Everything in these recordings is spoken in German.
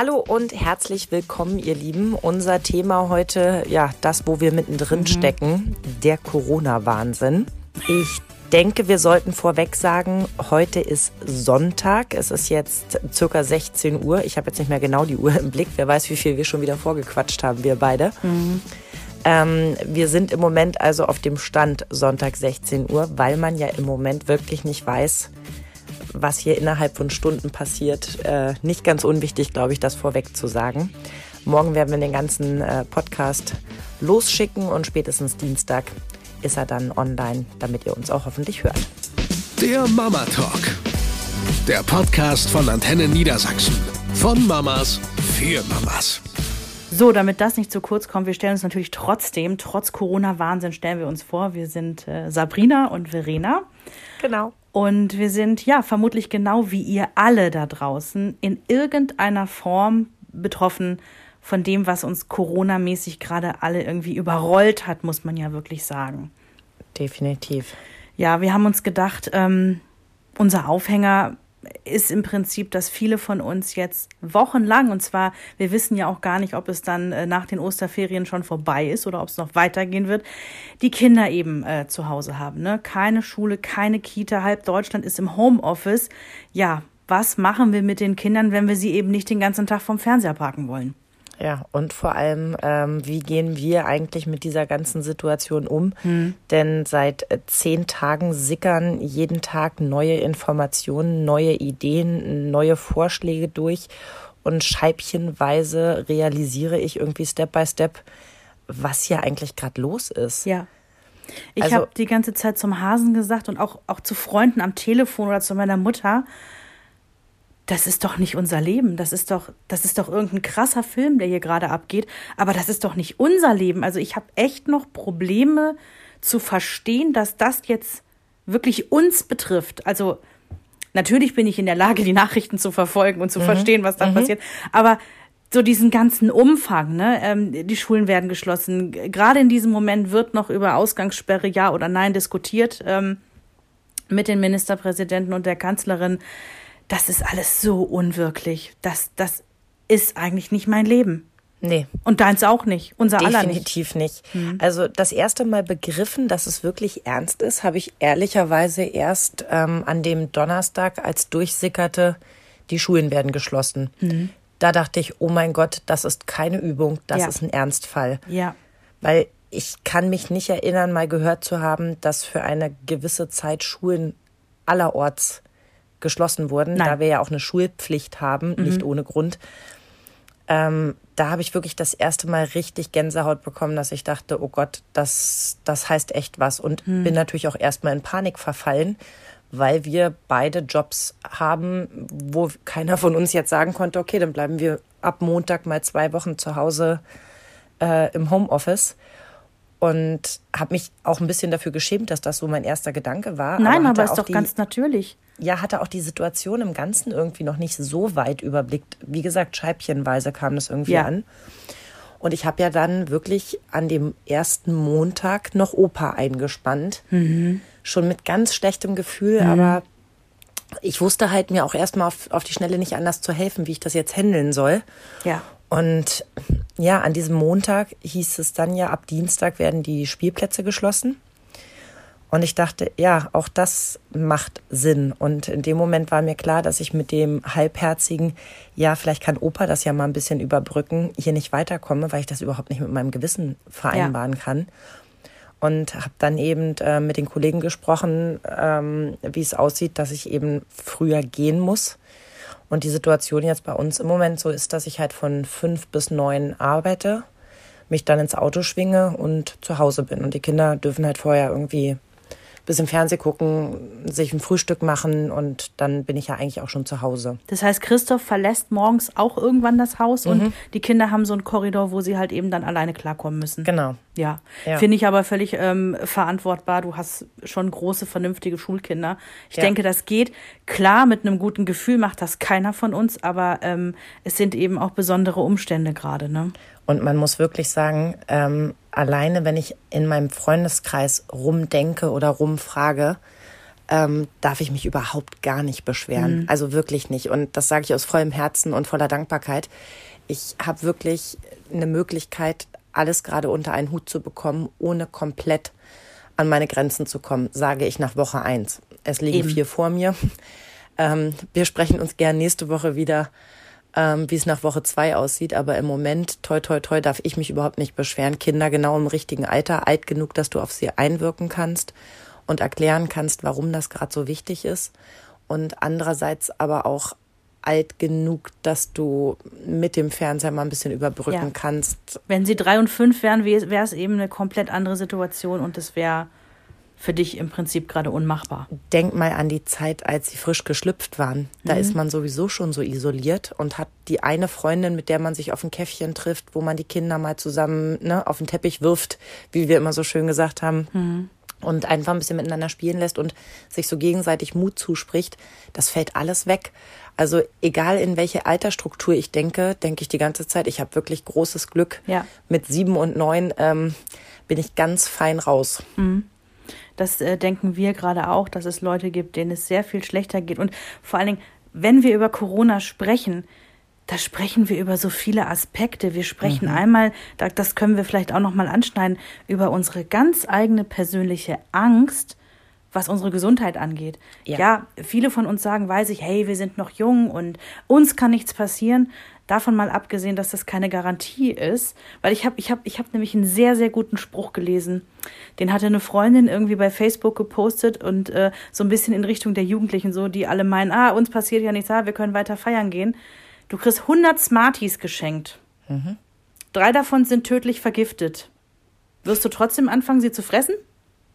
Hallo und herzlich willkommen, ihr Lieben. Unser Thema heute, ja, das, wo wir mittendrin mhm. stecken, der Corona-Wahnsinn. Ich denke, wir sollten vorweg sagen, heute ist Sonntag. Es ist jetzt circa 16 Uhr. Ich habe jetzt nicht mehr genau die Uhr im Blick. Wer weiß, wie viel wir schon wieder vorgequatscht haben, wir beide. Mhm. Ähm, wir sind im Moment also auf dem Stand Sonntag 16 Uhr, weil man ja im Moment wirklich nicht weiß, was hier innerhalb von Stunden passiert. Äh, nicht ganz unwichtig, glaube ich, das vorweg zu sagen. Morgen werden wir den ganzen äh, Podcast losschicken und spätestens Dienstag ist er dann online, damit ihr uns auch hoffentlich hört. Der Mama Talk. Der Podcast von Antenne Niedersachsen. Von Mamas für Mamas. So, damit das nicht zu kurz kommt, wir stellen uns natürlich trotzdem, trotz Corona-Wahnsinn, stellen wir uns vor, wir sind äh, Sabrina und Verena. Genau. Und wir sind ja vermutlich genau wie ihr alle da draußen in irgendeiner Form betroffen von dem, was uns Corona-mäßig gerade alle irgendwie überrollt hat, muss man ja wirklich sagen. Definitiv. Ja, wir haben uns gedacht, ähm, unser Aufhänger ist im Prinzip, dass viele von uns jetzt wochenlang, und zwar, wir wissen ja auch gar nicht, ob es dann äh, nach den Osterferien schon vorbei ist oder ob es noch weitergehen wird, die Kinder eben äh, zu Hause haben. Ne? Keine Schule, keine Kita, halb Deutschland ist im Homeoffice. Ja, was machen wir mit den Kindern, wenn wir sie eben nicht den ganzen Tag vom Fernseher parken wollen? Ja, und vor allem, ähm, wie gehen wir eigentlich mit dieser ganzen Situation um? Hm. Denn seit äh, zehn Tagen sickern jeden Tag neue Informationen, neue Ideen, neue Vorschläge durch. Und scheibchenweise realisiere ich irgendwie Step by Step, was hier eigentlich gerade los ist. Ja. Ich also, habe die ganze Zeit zum Hasen gesagt und auch, auch zu Freunden am Telefon oder zu meiner Mutter, das ist doch nicht unser Leben. Das ist doch, das ist doch irgendein krasser Film, der hier gerade abgeht. Aber das ist doch nicht unser Leben. Also ich habe echt noch Probleme zu verstehen, dass das jetzt wirklich uns betrifft. Also natürlich bin ich in der Lage, die Nachrichten zu verfolgen und zu mhm. verstehen, was da mhm. passiert. Aber so diesen ganzen Umfang, ne? Ähm, die Schulen werden geschlossen. Gerade in diesem Moment wird noch über Ausgangssperre ja oder nein diskutiert ähm, mit den Ministerpräsidenten und der Kanzlerin das ist alles so unwirklich. Das, das ist eigentlich nicht mein Leben. Nee. Und deins auch nicht. Unser Definitiv aller nicht. Definitiv nicht. Mhm. Also das erste Mal begriffen, dass es wirklich ernst ist, habe ich ehrlicherweise erst ähm, an dem Donnerstag, als durchsickerte, die Schulen werden geschlossen. Mhm. Da dachte ich, oh mein Gott, das ist keine Übung, das ja. ist ein Ernstfall. Ja. Weil ich kann mich nicht erinnern, mal gehört zu haben, dass für eine gewisse Zeit Schulen allerorts geschlossen wurden, Nein. da wir ja auch eine Schulpflicht haben, mhm. nicht ohne Grund. Ähm, da habe ich wirklich das erste Mal richtig Gänsehaut bekommen, dass ich dachte, oh Gott, das, das heißt echt was. Und mhm. bin natürlich auch erstmal in Panik verfallen, weil wir beide Jobs haben, wo keiner von uns jetzt sagen konnte, okay, dann bleiben wir ab Montag mal zwei Wochen zu Hause äh, im Homeoffice und habe mich auch ein bisschen dafür geschämt, dass das so mein erster Gedanke war. Nein, aber, aber ist doch ganz natürlich. Ja, hatte auch die Situation im Ganzen irgendwie noch nicht so weit überblickt. Wie gesagt, scheibchenweise kam das irgendwie ja. an. Und ich habe ja dann wirklich an dem ersten Montag noch Opa eingespannt. Mhm. Schon mit ganz schlechtem Gefühl, mhm. aber ich wusste halt mir auch erstmal auf, auf die Schnelle nicht anders zu helfen, wie ich das jetzt handeln soll. Ja. Und ja, an diesem Montag hieß es dann ja, ab Dienstag werden die Spielplätze geschlossen. Und ich dachte, ja, auch das macht Sinn. Und in dem Moment war mir klar, dass ich mit dem halbherzigen, ja, vielleicht kann Opa das ja mal ein bisschen überbrücken, hier nicht weiterkomme, weil ich das überhaupt nicht mit meinem Gewissen vereinbaren ja. kann. Und habe dann eben äh, mit den Kollegen gesprochen, ähm, wie es aussieht, dass ich eben früher gehen muss und die Situation jetzt bei uns im Moment so ist, dass ich halt von fünf bis neun arbeite, mich dann ins Auto schwinge und zu Hause bin. Und die Kinder dürfen halt vorher irgendwie bisschen Fernseh gucken, sich ein Frühstück machen und dann bin ich ja eigentlich auch schon zu Hause. Das heißt, Christoph verlässt morgens auch irgendwann das Haus mhm. und die Kinder haben so einen Korridor, wo sie halt eben dann alleine klarkommen müssen. Genau. Ja, ja. finde ich aber völlig ähm, verantwortbar. Du hast schon große, vernünftige Schulkinder. Ich ja. denke, das geht. Klar, mit einem guten Gefühl macht das keiner von uns, aber ähm, es sind eben auch besondere Umstände gerade. Ne? Und man muss wirklich sagen, ähm, alleine wenn ich in meinem Freundeskreis rumdenke oder rumfrage, ähm, darf ich mich überhaupt gar nicht beschweren. Mhm. Also wirklich nicht. Und das sage ich aus vollem Herzen und voller Dankbarkeit. Ich habe wirklich eine Möglichkeit, alles gerade unter einen Hut zu bekommen, ohne komplett an meine Grenzen zu kommen, sage ich nach Woche eins. Es liegen Eben. vier vor mir. Ähm, wir sprechen uns gern nächste Woche wieder, ähm, wie es nach Woche zwei aussieht. Aber im Moment, toi, toi, toi, darf ich mich überhaupt nicht beschweren. Kinder genau im richtigen Alter, alt genug, dass du auf sie einwirken kannst und erklären kannst, warum das gerade so wichtig ist. Und andererseits aber auch alt genug, dass du mit dem Fernseher mal ein bisschen überbrücken ja. kannst. Wenn sie drei und fünf wären, wäre es eben eine komplett andere Situation und es wäre für dich im Prinzip gerade unmachbar. Denk mal an die Zeit, als sie frisch geschlüpft waren. Da mhm. ist man sowieso schon so isoliert und hat die eine Freundin, mit der man sich auf ein Käffchen trifft, wo man die Kinder mal zusammen ne, auf den Teppich wirft, wie wir immer so schön gesagt haben. Mhm und einfach ein bisschen miteinander spielen lässt und sich so gegenseitig Mut zuspricht, das fällt alles weg. Also egal in welche Altersstruktur ich denke, denke ich die ganze Zeit, ich habe wirklich großes Glück. Ja. Mit sieben und neun ähm, bin ich ganz fein raus. Mhm. Das äh, denken wir gerade auch, dass es Leute gibt, denen es sehr viel schlechter geht. Und vor allen Dingen, wenn wir über Corona sprechen, da sprechen wir über so viele Aspekte. Wir sprechen mhm. einmal, das können wir vielleicht auch noch mal anschneiden, über unsere ganz eigene persönliche Angst, was unsere Gesundheit angeht. Ja. ja, viele von uns sagen, weiß ich, hey, wir sind noch jung und uns kann nichts passieren. Davon mal abgesehen, dass das keine Garantie ist, weil ich habe ich hab, ich hab nämlich einen sehr, sehr guten Spruch gelesen. Den hatte eine Freundin irgendwie bei Facebook gepostet und äh, so ein bisschen in Richtung der Jugendlichen, so, die alle meinen, ah, uns passiert ja nichts, ah, wir können weiter feiern gehen. Du kriegst 100 Smarties geschenkt. Mhm. Drei davon sind tödlich vergiftet. Wirst du trotzdem anfangen, sie zu fressen?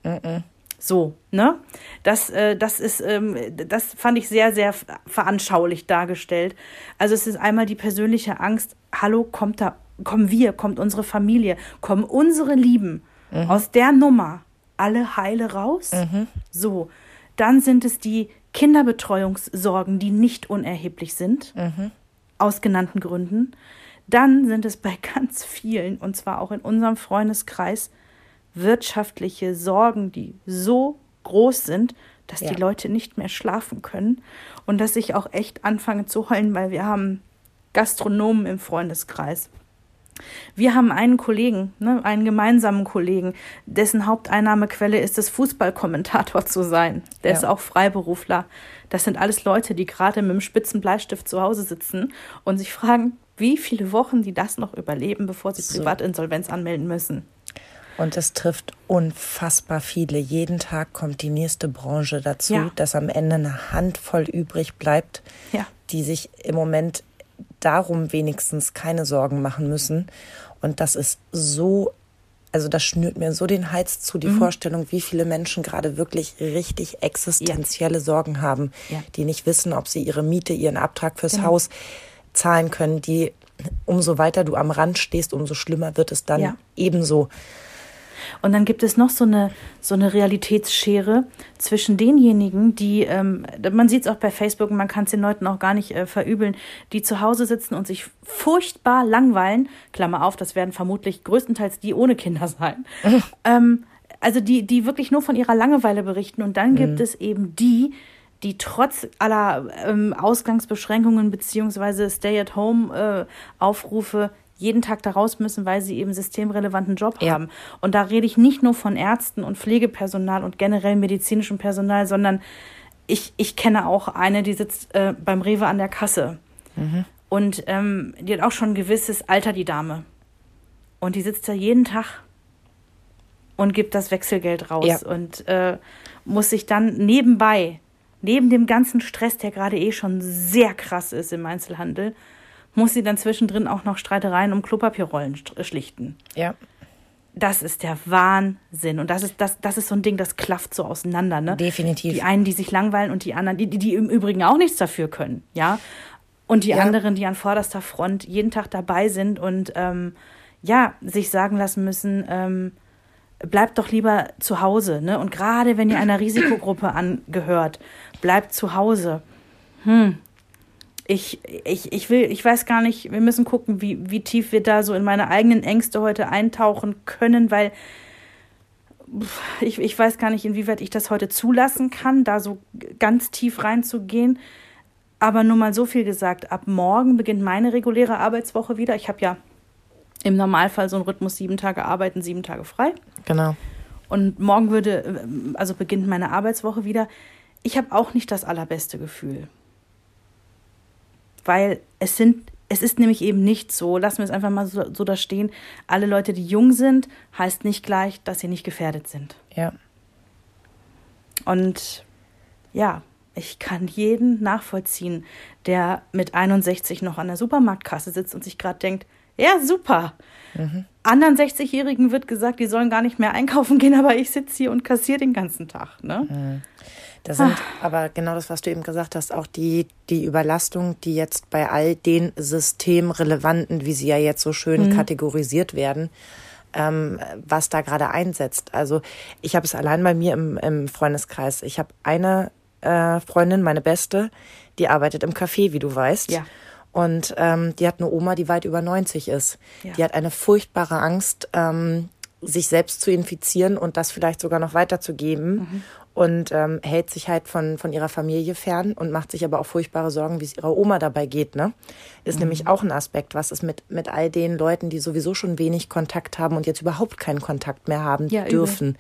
Mhm. So, ne? Das, äh, das ist, ähm, das fand ich sehr, sehr veranschaulich dargestellt. Also es ist einmal die persönliche Angst, hallo, kommt da, kommen wir, kommt unsere Familie, kommen unsere Lieben mhm. aus der Nummer alle heile raus? Mhm. So, dann sind es die Kinderbetreuungssorgen, die nicht unerheblich sind. Mhm aus genannten Gründen, dann sind es bei ganz vielen, und zwar auch in unserem Freundeskreis, wirtschaftliche Sorgen, die so groß sind, dass ja. die Leute nicht mehr schlafen können und dass ich auch echt anfange zu heulen, weil wir haben Gastronomen im Freundeskreis. Wir haben einen Kollegen, ne, einen gemeinsamen Kollegen, dessen Haupteinnahmequelle ist es, Fußballkommentator zu sein. Der ja. ist auch Freiberufler. Das sind alles Leute, die gerade mit dem spitzen Bleistift zu Hause sitzen und sich fragen, wie viele Wochen die das noch überleben, bevor sie so. Privatinsolvenz anmelden müssen. Und es trifft unfassbar viele. Jeden Tag kommt die nächste Branche dazu, ja. dass am Ende eine Handvoll übrig bleibt, ja. die sich im Moment darum wenigstens keine Sorgen machen müssen. Und das ist so, also das schnürt mir so den Hals zu, die mhm. Vorstellung, wie viele Menschen gerade wirklich richtig existenzielle ja. Sorgen haben, die nicht wissen, ob sie ihre Miete, ihren Abtrag fürs genau. Haus zahlen können, die umso weiter du am Rand stehst, umso schlimmer wird es dann ebenso. Und dann gibt es noch so eine, so eine Realitätsschere zwischen denjenigen, die, ähm, man sieht es auch bei Facebook, man kann es den Leuten auch gar nicht äh, verübeln, die zu Hause sitzen und sich furchtbar langweilen. Klammer auf, das werden vermutlich größtenteils die ohne Kinder sein. ähm, also die, die wirklich nur von ihrer Langeweile berichten. Und dann gibt mhm. es eben die, die trotz aller ähm, Ausgangsbeschränkungen beziehungsweise Stay-at-Home-Aufrufe äh, jeden Tag da raus müssen, weil sie eben systemrelevanten Job ja. haben. Und da rede ich nicht nur von Ärzten und Pflegepersonal und generell medizinischem Personal, sondern ich, ich kenne auch eine, die sitzt äh, beim Rewe an der Kasse. Mhm. Und ähm, die hat auch schon ein gewisses Alter, die Dame. Und die sitzt da jeden Tag und gibt das Wechselgeld raus ja. und äh, muss sich dann nebenbei, neben dem ganzen Stress, der gerade eh schon sehr krass ist im Einzelhandel, muss sie dann zwischendrin auch noch Streitereien um Klopapierrollen schlichten. Ja. Das ist der Wahnsinn. Und das ist, das, das ist so ein Ding, das klafft so auseinander. Ne? Definitiv. Die einen, die sich langweilen und die anderen, die, die im Übrigen auch nichts dafür können. Ja. Und die ja. anderen, die an vorderster Front jeden Tag dabei sind und ähm, ja, sich sagen lassen müssen, ähm, bleibt doch lieber zu Hause. Ne? Und gerade wenn ihr einer Risikogruppe angehört, bleibt zu Hause. Hm, ich, ich, ich will, ich weiß gar nicht, wir müssen gucken, wie, wie tief wir da so in meine eigenen Ängste heute eintauchen können, weil ich, ich weiß gar nicht, inwieweit ich das heute zulassen kann, da so ganz tief reinzugehen. Aber nur mal so viel gesagt, ab morgen beginnt meine reguläre Arbeitswoche wieder. Ich habe ja im Normalfall so einen Rhythmus, sieben Tage arbeiten, sieben Tage frei. Genau. Und morgen würde, also beginnt meine Arbeitswoche wieder. Ich habe auch nicht das allerbeste Gefühl. Weil es sind, es ist nämlich eben nicht so, lassen wir es einfach mal so, so da stehen, alle Leute, die jung sind, heißt nicht gleich, dass sie nicht gefährdet sind. Ja. Und ja, ich kann jeden nachvollziehen, der mit 61 noch an der Supermarktkasse sitzt und sich gerade denkt, ja, super. Mhm. Anderen 60-Jährigen wird gesagt, die sollen gar nicht mehr einkaufen gehen, aber ich sitze hier und kassiere den ganzen Tag. Ne? Mhm. Das sind ah. aber genau das, was du eben gesagt hast, auch die, die Überlastung, die jetzt bei all den systemrelevanten, wie sie ja jetzt so schön mhm. kategorisiert werden, ähm, was da gerade einsetzt. Also ich habe es allein bei mir im, im Freundeskreis. Ich habe eine äh, Freundin, meine beste, die arbeitet im Café, wie du weißt. Ja. Und ähm, die hat eine Oma, die weit über 90 ist. Ja. Die hat eine furchtbare Angst, ähm, sich selbst zu infizieren und das vielleicht sogar noch weiterzugeben. Mhm. Und ähm, hält sich halt von, von ihrer Familie fern und macht sich aber auch furchtbare Sorgen, wie es ihrer Oma dabei geht. Ne? Ist mhm. nämlich auch ein Aspekt, was ist mit, mit all den Leuten, die sowieso schon wenig Kontakt haben und jetzt überhaupt keinen Kontakt mehr haben ja, dürfen. Übel.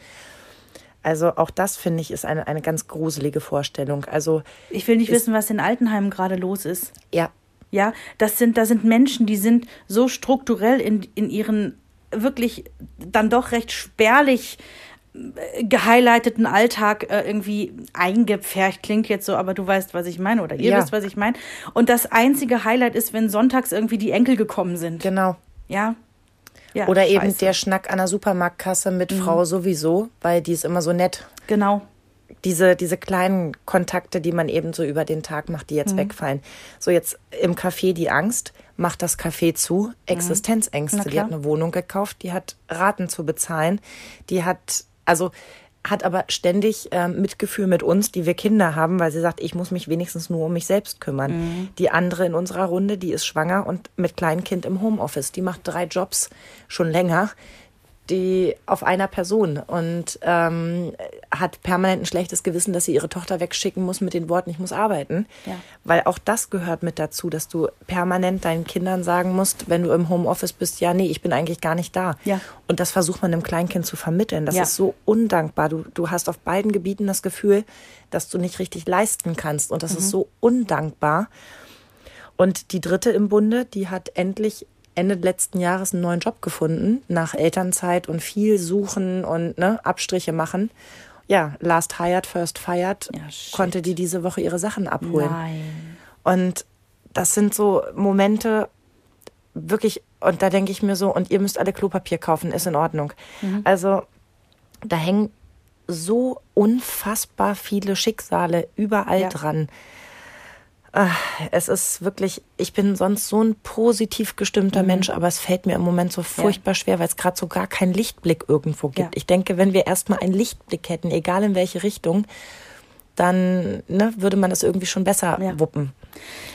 Also auch das finde ich ist eine, eine ganz gruselige Vorstellung. Also ich will nicht wissen, was in Altenheimen gerade los ist. Ja. Ja, das sind, da sind Menschen, die sind so strukturell in, in ihren wirklich dann doch recht spärlich äh, gehighlighteten Alltag äh, irgendwie eingepfercht. Klingt jetzt so, aber du weißt, was ich meine oder ihr ja. wisst, was ich meine. Und das einzige Highlight ist, wenn sonntags irgendwie die Enkel gekommen sind. Genau. Ja. Ja, Oder eben der Schnack an der Supermarktkasse mit mhm. Frau sowieso, weil die ist immer so nett. Genau. Diese, diese kleinen Kontakte, die man eben so über den Tag macht, die jetzt mhm. wegfallen. So jetzt im Café die Angst, macht das Café zu, mhm. Existenzängste. Die hat eine Wohnung gekauft, die hat Raten zu bezahlen, die hat, also hat aber ständig ähm, Mitgefühl mit uns, die wir Kinder haben, weil sie sagt, ich muss mich wenigstens nur um mich selbst kümmern. Mhm. Die andere in unserer Runde, die ist schwanger und mit Kleinkind im Homeoffice. Die macht drei Jobs schon länger die auf einer Person und ähm, hat permanent ein schlechtes Gewissen, dass sie ihre Tochter wegschicken muss mit den Worten, ich muss arbeiten. Ja. Weil auch das gehört mit dazu, dass du permanent deinen Kindern sagen musst, wenn du im Homeoffice bist, ja, nee, ich bin eigentlich gar nicht da. Ja. Und das versucht man dem Kleinkind zu vermitteln. Das ja. ist so undankbar. Du, du hast auf beiden Gebieten das Gefühl, dass du nicht richtig leisten kannst. Und das mhm. ist so undankbar. Und die dritte im Bunde, die hat endlich Ende letzten Jahres einen neuen Job gefunden, nach Elternzeit und viel suchen und ne, Abstriche machen. Ja, last hired, first fired, ja, konnte die diese Woche ihre Sachen abholen. Nein. Und das sind so Momente, wirklich, und da denke ich mir so, und ihr müsst alle Klopapier kaufen, ist in Ordnung. Mhm. Also da hängen so unfassbar viele Schicksale überall ja. dran. Es ist wirklich, ich bin sonst so ein positiv gestimmter mhm. Mensch, aber es fällt mir im Moment so furchtbar ja. schwer, weil es gerade so gar keinen Lichtblick irgendwo gibt. Ja. Ich denke, wenn wir erstmal einen Lichtblick hätten, egal in welche Richtung, dann ne, würde man das irgendwie schon besser ja. wuppen.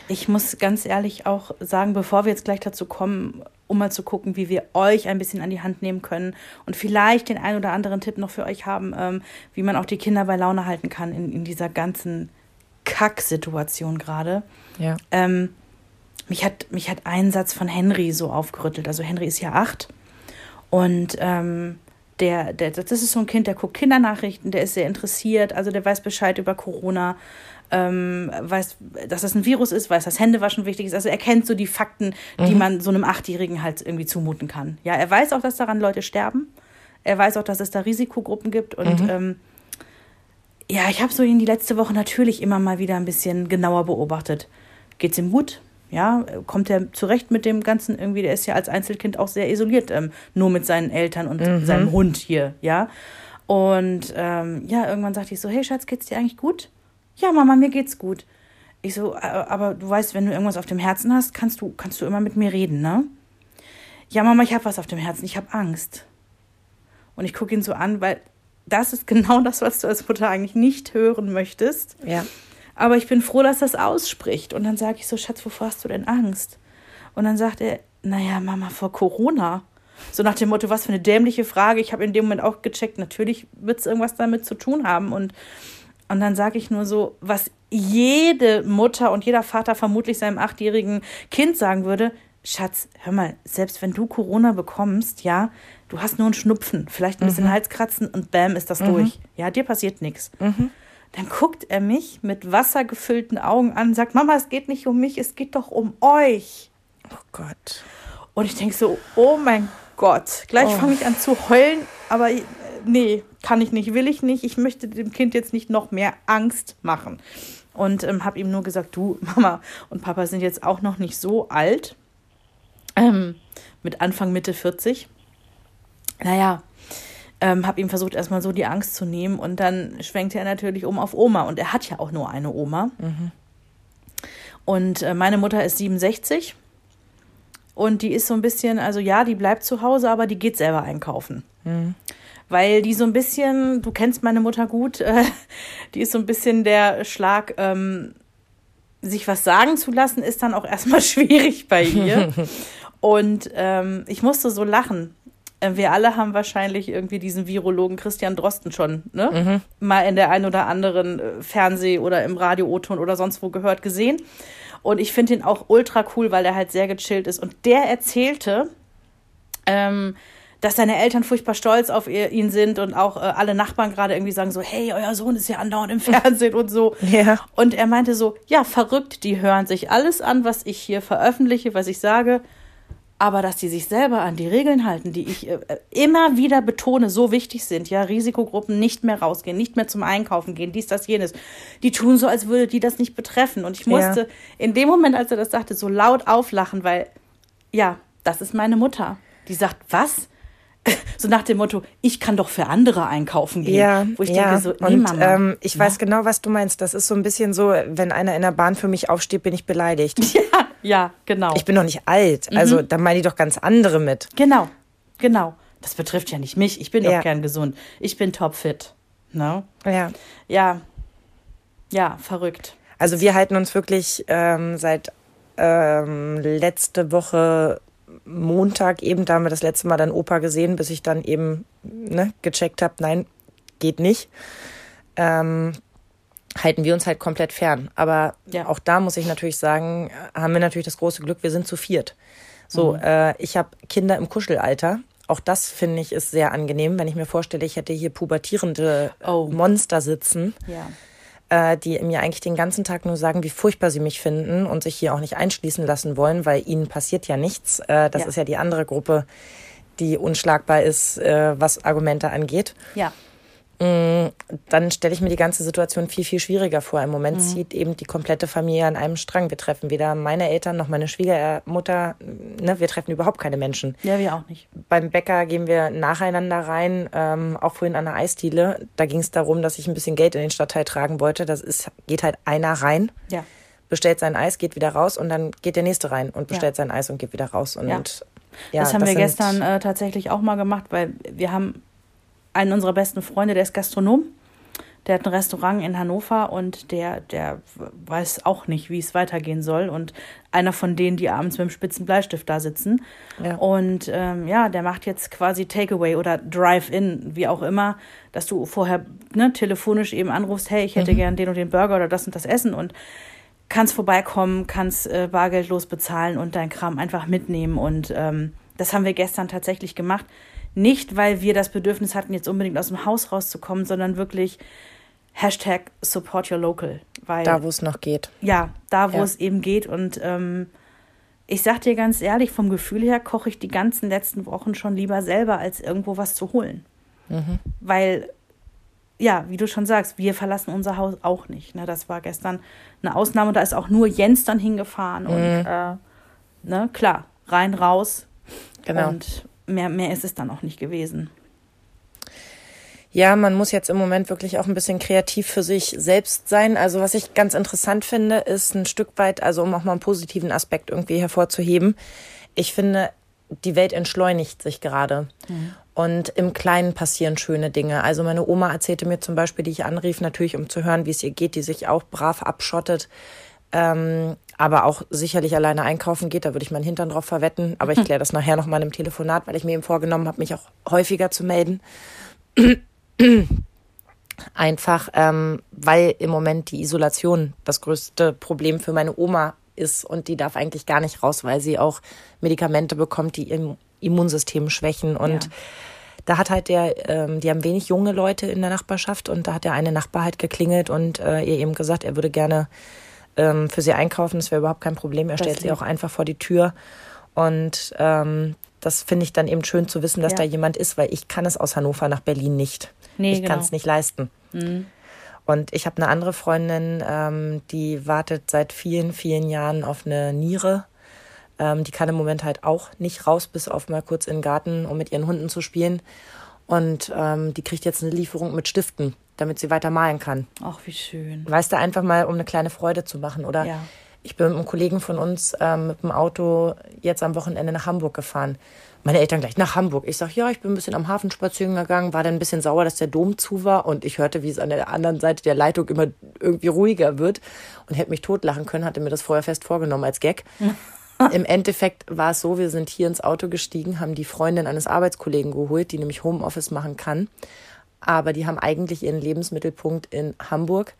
Ich muss ganz ehrlich auch sagen, bevor wir jetzt gleich dazu kommen, um mal zu gucken, wie wir euch ein bisschen an die Hand nehmen können und vielleicht den einen oder anderen Tipp noch für euch haben, ähm, wie man auch die Kinder bei Laune halten kann in, in dieser ganzen Kacksituation gerade. Ja. Ähm, mich, hat, mich hat ein Satz von Henry so aufgerüttelt. Also Henry ist ja acht und ähm, der, der, das ist so ein Kind, der guckt Kindernachrichten, der ist sehr interessiert, also der weiß Bescheid über Corona, ähm, weiß, dass das ein Virus ist, weiß, dass Händewaschen wichtig ist. Also er kennt so die Fakten, die mhm. man so einem Achtjährigen halt irgendwie zumuten kann. Ja, er weiß auch, dass daran Leute sterben. Er weiß auch, dass es da Risikogruppen gibt und mhm. ähm, ja, ich habe so ihn die letzte Woche natürlich immer mal wieder ein bisschen genauer beobachtet. Geht's ihm gut? Ja, kommt er zurecht mit dem Ganzen irgendwie? Der ist ja als Einzelkind auch sehr isoliert, ähm, nur mit seinen Eltern und mhm. seinem Hund hier, ja. Und ähm, ja, irgendwann sagte ich so, hey Schatz, geht's dir eigentlich gut? Ja, Mama, mir geht's gut. Ich so, aber du weißt, wenn du irgendwas auf dem Herzen hast, kannst du, kannst du immer mit mir reden, ne? Ja, Mama, ich habe was auf dem Herzen, ich habe Angst. Und ich gucke ihn so an, weil das ist genau das, was du als Mutter eigentlich nicht hören möchtest. Ja. Aber ich bin froh, dass das ausspricht. Und dann sage ich so, Schatz, wovor hast du denn Angst? Und dann sagt er, naja, Mama, vor Corona. So nach dem Motto, was für eine dämliche Frage. Ich habe in dem Moment auch gecheckt, natürlich wird es irgendwas damit zu tun haben. Und, und dann sage ich nur so, was jede Mutter und jeder Vater vermutlich seinem achtjährigen Kind sagen würde, Schatz, hör mal, selbst wenn du Corona bekommst, ja, du hast nur einen Schnupfen, vielleicht ein bisschen mhm. Halskratzen und bam, ist das mhm. durch. Ja, dir passiert nichts. Mhm. Dann guckt er mich mit wassergefüllten Augen an und sagt, Mama, es geht nicht um mich, es geht doch um euch. Oh Gott. Und ich denke so, oh mein Gott, gleich oh. fange ich an zu heulen, aber nee, kann ich nicht, will ich nicht. Ich möchte dem Kind jetzt nicht noch mehr Angst machen. Und ähm, habe ihm nur gesagt, du, Mama und Papa sind jetzt auch noch nicht so alt ähm, mit Anfang, Mitte 40. Naja, ähm, habe ihm versucht, erstmal so die Angst zu nehmen und dann schwenkte er natürlich um auf Oma und er hat ja auch nur eine Oma. Mhm. Und äh, meine Mutter ist 67 und die ist so ein bisschen, also ja, die bleibt zu Hause, aber die geht selber einkaufen. Mhm. Weil die so ein bisschen, du kennst meine Mutter gut, äh, die ist so ein bisschen der Schlag, ähm, sich was sagen zu lassen, ist dann auch erstmal schwierig bei ihr. Und ähm, ich musste so lachen. Äh, wir alle haben wahrscheinlich irgendwie diesen Virologen Christian Drosten schon ne? Mhm. mal in der ein oder anderen äh, Fernseh- oder im Radio-O-Ton oder sonst wo gehört, gesehen. Und ich finde ihn auch ultra cool, weil er halt sehr gechillt ist. Und der erzählte, ähm, dass seine Eltern furchtbar stolz auf ihn sind und auch äh, alle Nachbarn gerade irgendwie sagen so, hey, euer Sohn ist ja andauernd im Fernsehen und so. Ja. Und er meinte so, ja, verrückt, die hören sich alles an, was ich hier veröffentliche, was ich sage aber dass die sich selber an die Regeln halten, die ich äh, immer wieder betone, so wichtig sind, ja, Risikogruppen nicht mehr rausgehen, nicht mehr zum Einkaufen gehen, dies, das, jenes, die tun so, als würde die das nicht betreffen. Und ich musste ja. in dem Moment, als er das sagte, so laut auflachen, weil, ja, das ist meine Mutter. Die sagt, was? so nach dem Motto, ich kann doch für andere einkaufen gehen. Ja, wo ich ja. denke so, nee, und. Ähm, ich ja. weiß genau, was du meinst. Das ist so ein bisschen so, wenn einer in der Bahn für mich aufsteht, bin ich beleidigt. Ja, ja, genau. Ich bin doch nicht alt. Mhm. Also da meine ich doch ganz andere mit. Genau, genau. Das betrifft ja nicht mich. Ich bin ja. doch gern gesund. Ich bin topfit. No? Ja. Ja. Ja, verrückt. Also wir halten uns wirklich ähm, seit ähm, letzte Woche Montag eben, da haben wir das letzte Mal dann Opa gesehen, bis ich dann eben ne, gecheckt habe, nein, geht nicht. Ähm, halten wir uns halt komplett fern. Aber ja. auch da muss ich natürlich sagen, haben wir natürlich das große Glück, wir sind zu viert. So, mhm. äh, ich habe Kinder im Kuschelalter. Auch das finde ich ist sehr angenehm, wenn ich mir vorstelle, ich hätte hier pubertierende oh. Monster sitzen. Ja äh, die mir eigentlich den ganzen Tag nur sagen, wie furchtbar sie mich finden und sich hier auch nicht einschließen lassen wollen, weil ihnen passiert ja nichts. Äh, das ja. ist ja die andere Gruppe, die unschlagbar ist, äh, was Argumente angeht. Ja. Mm, dann stelle ich mir die ganze Situation viel, viel schwieriger vor. Im Moment mhm. zieht eben die komplette Familie an einem Strang. Wir treffen weder meine Eltern noch meine Schwiegermutter. Ne, wir treffen überhaupt keine Menschen. Ja, wir auch nicht. Beim Bäcker gehen wir nacheinander rein, ähm, auch vorhin an der Eisdiele. Da ging es darum, dass ich ein bisschen Geld in den Stadtteil tragen wollte. Das ist, geht halt einer rein. Ja. Bestellt sein Eis, geht wieder raus und dann geht der nächste rein und bestellt ja. sein Eis und geht wieder raus. Und ja. Ja, das haben das wir gestern äh, tatsächlich auch mal gemacht, weil wir haben einen unserer besten Freunde, der ist Gastronom. Der hat ein Restaurant in Hannover und der, der weiß auch nicht, wie es weitergehen soll. Und einer von denen, die abends mit dem spitzen Bleistift da sitzen. Ja. Und ähm, ja, der macht jetzt quasi Takeaway oder Drive-In, wie auch immer, dass du vorher ne, telefonisch eben anrufst, hey, ich hätte mhm. gern den und den Burger oder das und das Essen und kannst vorbeikommen, kannst äh, bargeldlos bezahlen und dein Kram einfach mitnehmen. Und ähm, das haben wir gestern tatsächlich gemacht. Nicht, weil wir das Bedürfnis hatten, jetzt unbedingt aus dem Haus rauszukommen, sondern wirklich Hashtag Support Your Local. Weil, da, wo es noch geht. Ja, da, wo ja. es eben geht. Und ähm, ich sag dir ganz ehrlich, vom Gefühl her koche ich die ganzen letzten Wochen schon lieber selber, als irgendwo was zu holen. Mhm. Weil, ja, wie du schon sagst, wir verlassen unser Haus auch nicht. Ne? Das war gestern eine Ausnahme. Da ist auch nur Jens dann hingefahren. Mhm. Und äh, ne, klar, rein, raus. Genau. Und mehr, mehr ist es dann auch nicht gewesen. Ja, man muss jetzt im Moment wirklich auch ein bisschen kreativ für sich selbst sein. Also was ich ganz interessant finde, ist ein Stück weit, also um auch mal einen positiven Aspekt irgendwie hervorzuheben. Ich finde, die Welt entschleunigt sich gerade. Mhm. Und im Kleinen passieren schöne Dinge. Also meine Oma erzählte mir zum Beispiel, die ich anrief, natürlich um zu hören, wie es ihr geht, die sich auch brav abschottet. Ähm, aber auch sicherlich alleine einkaufen geht. Da würde ich meinen Hintern drauf verwetten. Aber ich kläre das nachher noch mal im Telefonat, weil ich mir eben vorgenommen habe, mich auch häufiger zu melden. Einfach, ähm, weil im Moment die Isolation das größte Problem für meine Oma ist und die darf eigentlich gar nicht raus, weil sie auch Medikamente bekommt, die ihr Immunsystem schwächen und ja. Da hat halt der, ähm, die haben wenig junge Leute in der Nachbarschaft und da hat der eine Nachbar halt geklingelt und äh, ihr eben gesagt, er würde gerne ähm, für sie einkaufen. Das wäre überhaupt kein Problem. Er das stellt sie auch einfach vor die Tür. Und ähm, das finde ich dann eben schön zu wissen, dass ja. da jemand ist, weil ich kann es aus Hannover nach Berlin nicht. Nee, ich genau. kann es nicht leisten. Mhm. Und ich habe eine andere Freundin, ähm, die wartet seit vielen, vielen Jahren auf eine Niere. Ähm, die kann im Moment halt auch nicht raus, bis auf mal kurz in den Garten, um mit ihren Hunden zu spielen. Und ähm, die kriegt jetzt eine Lieferung mit Stiften damit sie weiter malen kann. Ach, wie schön. Weißt du, einfach mal, um eine kleine Freude zu machen. Oder ja. ich bin mit einem Kollegen von uns ähm, mit dem Auto jetzt am Wochenende nach Hamburg gefahren. Meine Eltern gleich nach Hamburg. Ich sag, ja, ich bin ein bisschen am Hafen spazieren gegangen, war dann ein bisschen sauer, dass der Dom zu war und ich hörte, wie es an der anderen Seite der Leitung immer irgendwie ruhiger wird und hätte mich totlachen können, hatte mir das vorher fest vorgenommen als Gag. Im Endeffekt war es so, wir sind hier ins Auto gestiegen, haben die Freundin eines Arbeitskollegen geholt, die nämlich Homeoffice machen kann aber die haben eigentlich ihren Lebensmittelpunkt in Hamburg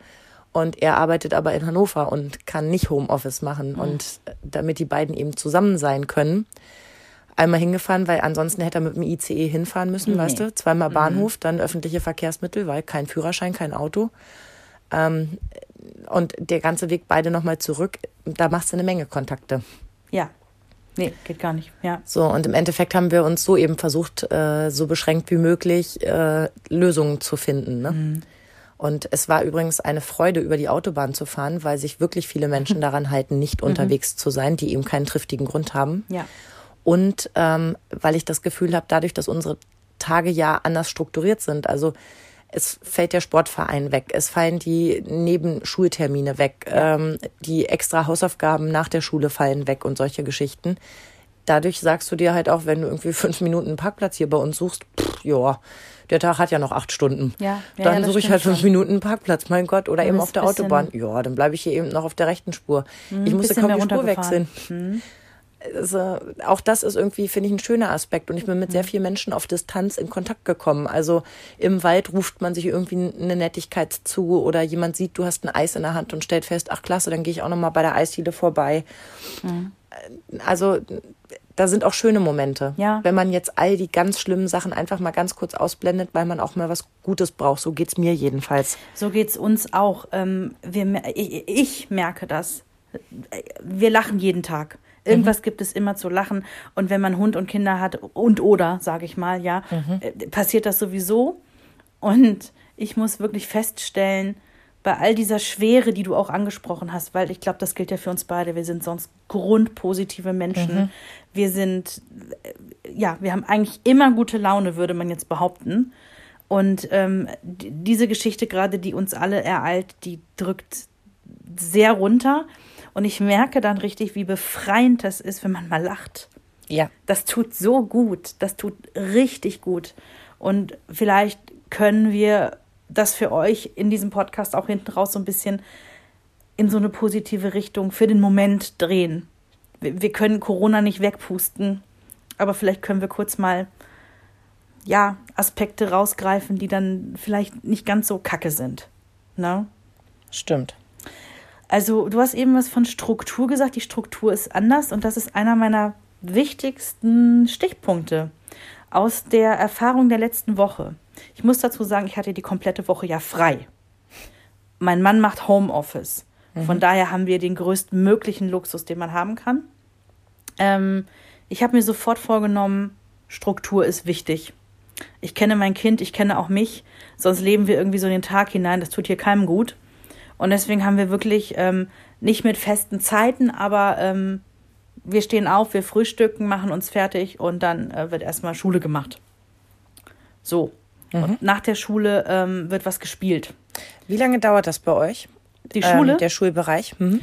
und er arbeitet aber in Hannover und kann nicht Homeoffice machen. Mhm. Und damit die beiden eben zusammen sein können, einmal hingefahren, weil ansonsten hätte er mit dem ICE hinfahren müssen, nee. weißt du? Zweimal mhm. Bahnhof, dann öffentliche Verkehrsmittel, weil kein Führerschein, kein Auto. Ähm, und der ganze Weg beide nochmal zurück, da machst du eine Menge Kontakte. Ja, Nee, geht gar nicht. Ja. So, und im Endeffekt haben wir uns so eben versucht, äh, so beschränkt wie möglich äh, Lösungen zu finden. Ne? Mhm. Und es war übrigens eine Freude, über die Autobahn zu fahren, weil sich wirklich viele Menschen daran halten, nicht mhm. unterwegs zu sein, die eben keinen triftigen Grund haben. Ja. Und ähm, weil ich das Gefühl habe, dadurch, dass unsere Tage ja anders strukturiert sind, also es fällt der Sportverein weg, es fallen die Nebenschultermine weg, ähm, die extra Hausaufgaben nach der Schule fallen weg und solche Geschichten. Dadurch sagst du dir halt auch, wenn du irgendwie fünf Minuten einen Parkplatz hier bei uns suchst, pff, ja, der Tag hat ja noch acht Stunden. Ja, ja dann ja, suche ich halt fünf schon. Minuten einen Parkplatz, mein Gott, oder eben auf der Autobahn. Ja, dann bleibe ich hier eben noch auf der rechten Spur. Mhm, ich musste kaum die Spur wechseln. Mhm also auch das ist irgendwie, finde ich, ein schöner Aspekt. Und ich bin mit sehr mhm. vielen Menschen auf Distanz in Kontakt gekommen. Also im Wald ruft man sich irgendwie eine Nettigkeit zu oder jemand sieht, du hast ein Eis in der Hand und stellt fest, ach klasse, dann gehe ich auch nochmal bei der Eisdiele vorbei. Mhm. Also da sind auch schöne Momente. Ja. Wenn man jetzt all die ganz schlimmen Sachen einfach mal ganz kurz ausblendet, weil man auch mal was Gutes braucht. So geht's mir jedenfalls. So geht's uns auch. Ähm, wir, ich merke das. Wir lachen jeden Tag. Irgendwas mhm. gibt es immer zu lachen. Und wenn man Hund und Kinder hat und oder, sage ich mal, ja, mhm. Äh, passiert das sowieso. Und ich muss wirklich feststellen, bei all dieser Schwere, die du auch angesprochen hast, weil ich glaube, das gilt ja für uns beide. Wir sind sonst grundpositive Menschen. Mhm. Wir sind, äh, ja, wir haben eigentlich immer gute Laune, würde man jetzt behaupten. Und ähm, diese Geschichte gerade, die uns alle ereilt, die drückt sehr runter. Und ich merke dann richtig, wie befreiend das ist, wenn man mal lacht. Ja. Das tut so gut. Das tut richtig gut. Und vielleicht können wir das für euch in diesem Podcast auch hinten raus so ein bisschen in so eine positive Richtung für den Moment drehen. Wir können Corona nicht wegpusten, aber vielleicht können wir kurz mal ja, Aspekte rausgreifen, die dann vielleicht nicht ganz so kacke sind. Ne? Stimmt. Also du hast eben was von Struktur gesagt. Die Struktur ist anders und das ist einer meiner wichtigsten Stichpunkte aus der Erfahrung der letzten Woche. Ich muss dazu sagen, ich hatte die komplette Woche ja frei. Mein Mann macht Homeoffice. Mhm. Von daher haben wir den größtmöglichen Luxus, den man haben kann. Ähm, ich habe mir sofort vorgenommen, Struktur ist wichtig. Ich kenne mein Kind, ich kenne auch mich, sonst leben wir irgendwie so in den Tag hinein, das tut hier keinem gut. Und deswegen haben wir wirklich ähm, nicht mit festen Zeiten, aber ähm, wir stehen auf, wir frühstücken, machen uns fertig und dann äh, wird erstmal Schule gemacht. So. Mhm. Und nach der Schule ähm, wird was gespielt. Wie lange dauert das bei euch? Die Schule? Ähm, der Schulbereich. Mhm.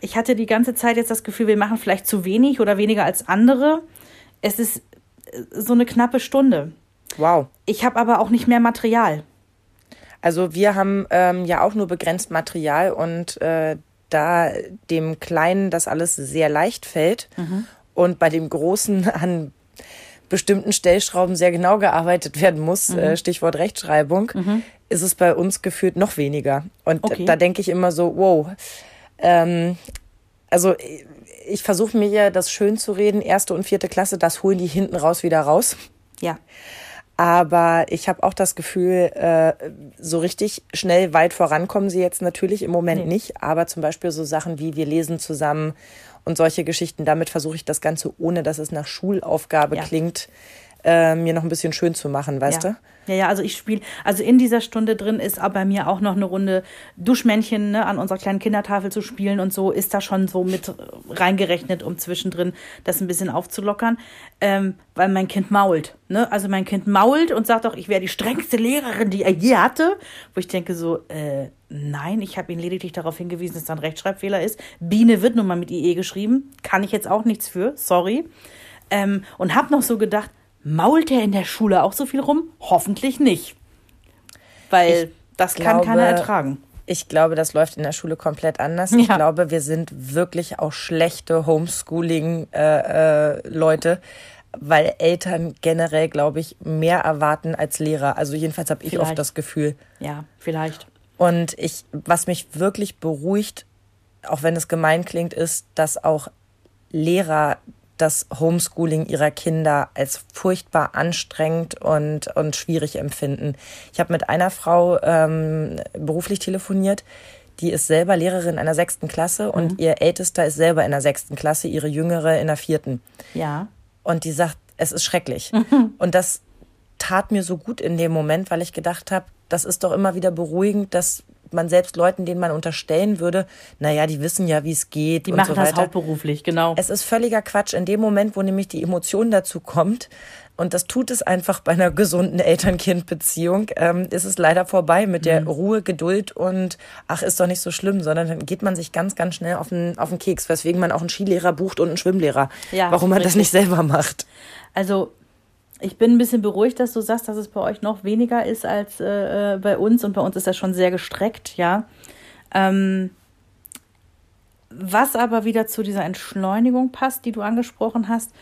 Ich hatte die ganze Zeit jetzt das Gefühl, wir machen vielleicht zu wenig oder weniger als andere. Es ist äh, so eine knappe Stunde. Wow. Ich habe aber auch nicht mehr Material. Also wir haben ähm, ja auch nur begrenzt Material und äh, da dem Kleinen das alles sehr leicht fällt mhm. und bei dem Großen an bestimmten Stellschrauben sehr genau gearbeitet werden muss, mhm. äh, Stichwort Rechtschreibung, mhm. ist es bei uns gefühlt noch weniger. Und okay. da denke ich immer so, wow. Ähm, also ich versuche mir ja das schön zu reden, erste und vierte Klasse, das holen die hinten raus wieder raus. Ja. Aber ich habe auch das Gefühl, äh, so richtig schnell weit vorankommen sie jetzt natürlich im Moment nee. nicht. Aber zum Beispiel so Sachen wie wir lesen zusammen und solche Geschichten, damit versuche ich das Ganze, ohne dass es nach Schulaufgabe ja. klingt, äh, mir noch ein bisschen schön zu machen, weißt ja. du? Ja, ja, also ich spiele, also in dieser Stunde drin ist aber bei mir auch noch eine Runde Duschmännchen ne, an unserer kleinen Kindertafel zu spielen und so ist da schon so mit reingerechnet, um zwischendrin das ein bisschen aufzulockern, ähm, weil mein Kind mault. Ne? Also mein Kind mault und sagt doch, ich wäre die strengste Lehrerin, die er je hatte. Wo ich denke so, äh, nein, ich habe ihn lediglich darauf hingewiesen, dass da ein Rechtschreibfehler ist. Biene wird nun mal mit IE geschrieben, kann ich jetzt auch nichts für, sorry. Ähm, und habe noch so gedacht, Mault er in der Schule auch so viel rum? Hoffentlich nicht. Weil ich das glaube, kann keiner ertragen. Ich glaube, das läuft in der Schule komplett anders. Ja. Ich glaube, wir sind wirklich auch schlechte Homeschooling-Leute, äh, äh, weil Eltern generell, glaube ich, mehr erwarten als Lehrer. Also jedenfalls habe ich vielleicht. oft das Gefühl. Ja, vielleicht. Und ich, was mich wirklich beruhigt, auch wenn es gemein klingt, ist, dass auch Lehrer das Homeschooling ihrer Kinder als furchtbar anstrengend und, und schwierig empfinden. Ich habe mit einer Frau ähm, beruflich telefoniert, die ist selber Lehrerin einer sechsten Klasse und mhm. ihr Ältester ist selber in der sechsten Klasse, ihre Jüngere in der vierten. Ja. Und die sagt, es ist schrecklich. Mhm. Und das tat mir so gut in dem Moment, weil ich gedacht habe, das ist doch immer wieder beruhigend, dass man selbst Leuten, denen man unterstellen würde, naja, die wissen ja, wie es geht. Die und machen so das hauptberuflich, genau. Es ist völliger Quatsch. In dem Moment, wo nämlich die Emotion dazu kommt, und das tut es einfach bei einer gesunden Eltern-Kind-Beziehung, ähm, ist es leider vorbei mit der mhm. Ruhe, Geduld und ach, ist doch nicht so schlimm, sondern dann geht man sich ganz, ganz schnell auf den, auf den Keks, weswegen man auch einen Skilehrer bucht und einen Schwimmlehrer. Ja, warum man richtig. das nicht selber macht. Also ich bin ein bisschen beruhigt, dass du sagst, dass es bei euch noch weniger ist als äh, äh, bei uns. Und bei uns ist das schon sehr gestreckt, ja. Ähm, was aber wieder zu dieser Entschleunigung passt, die du angesprochen hast,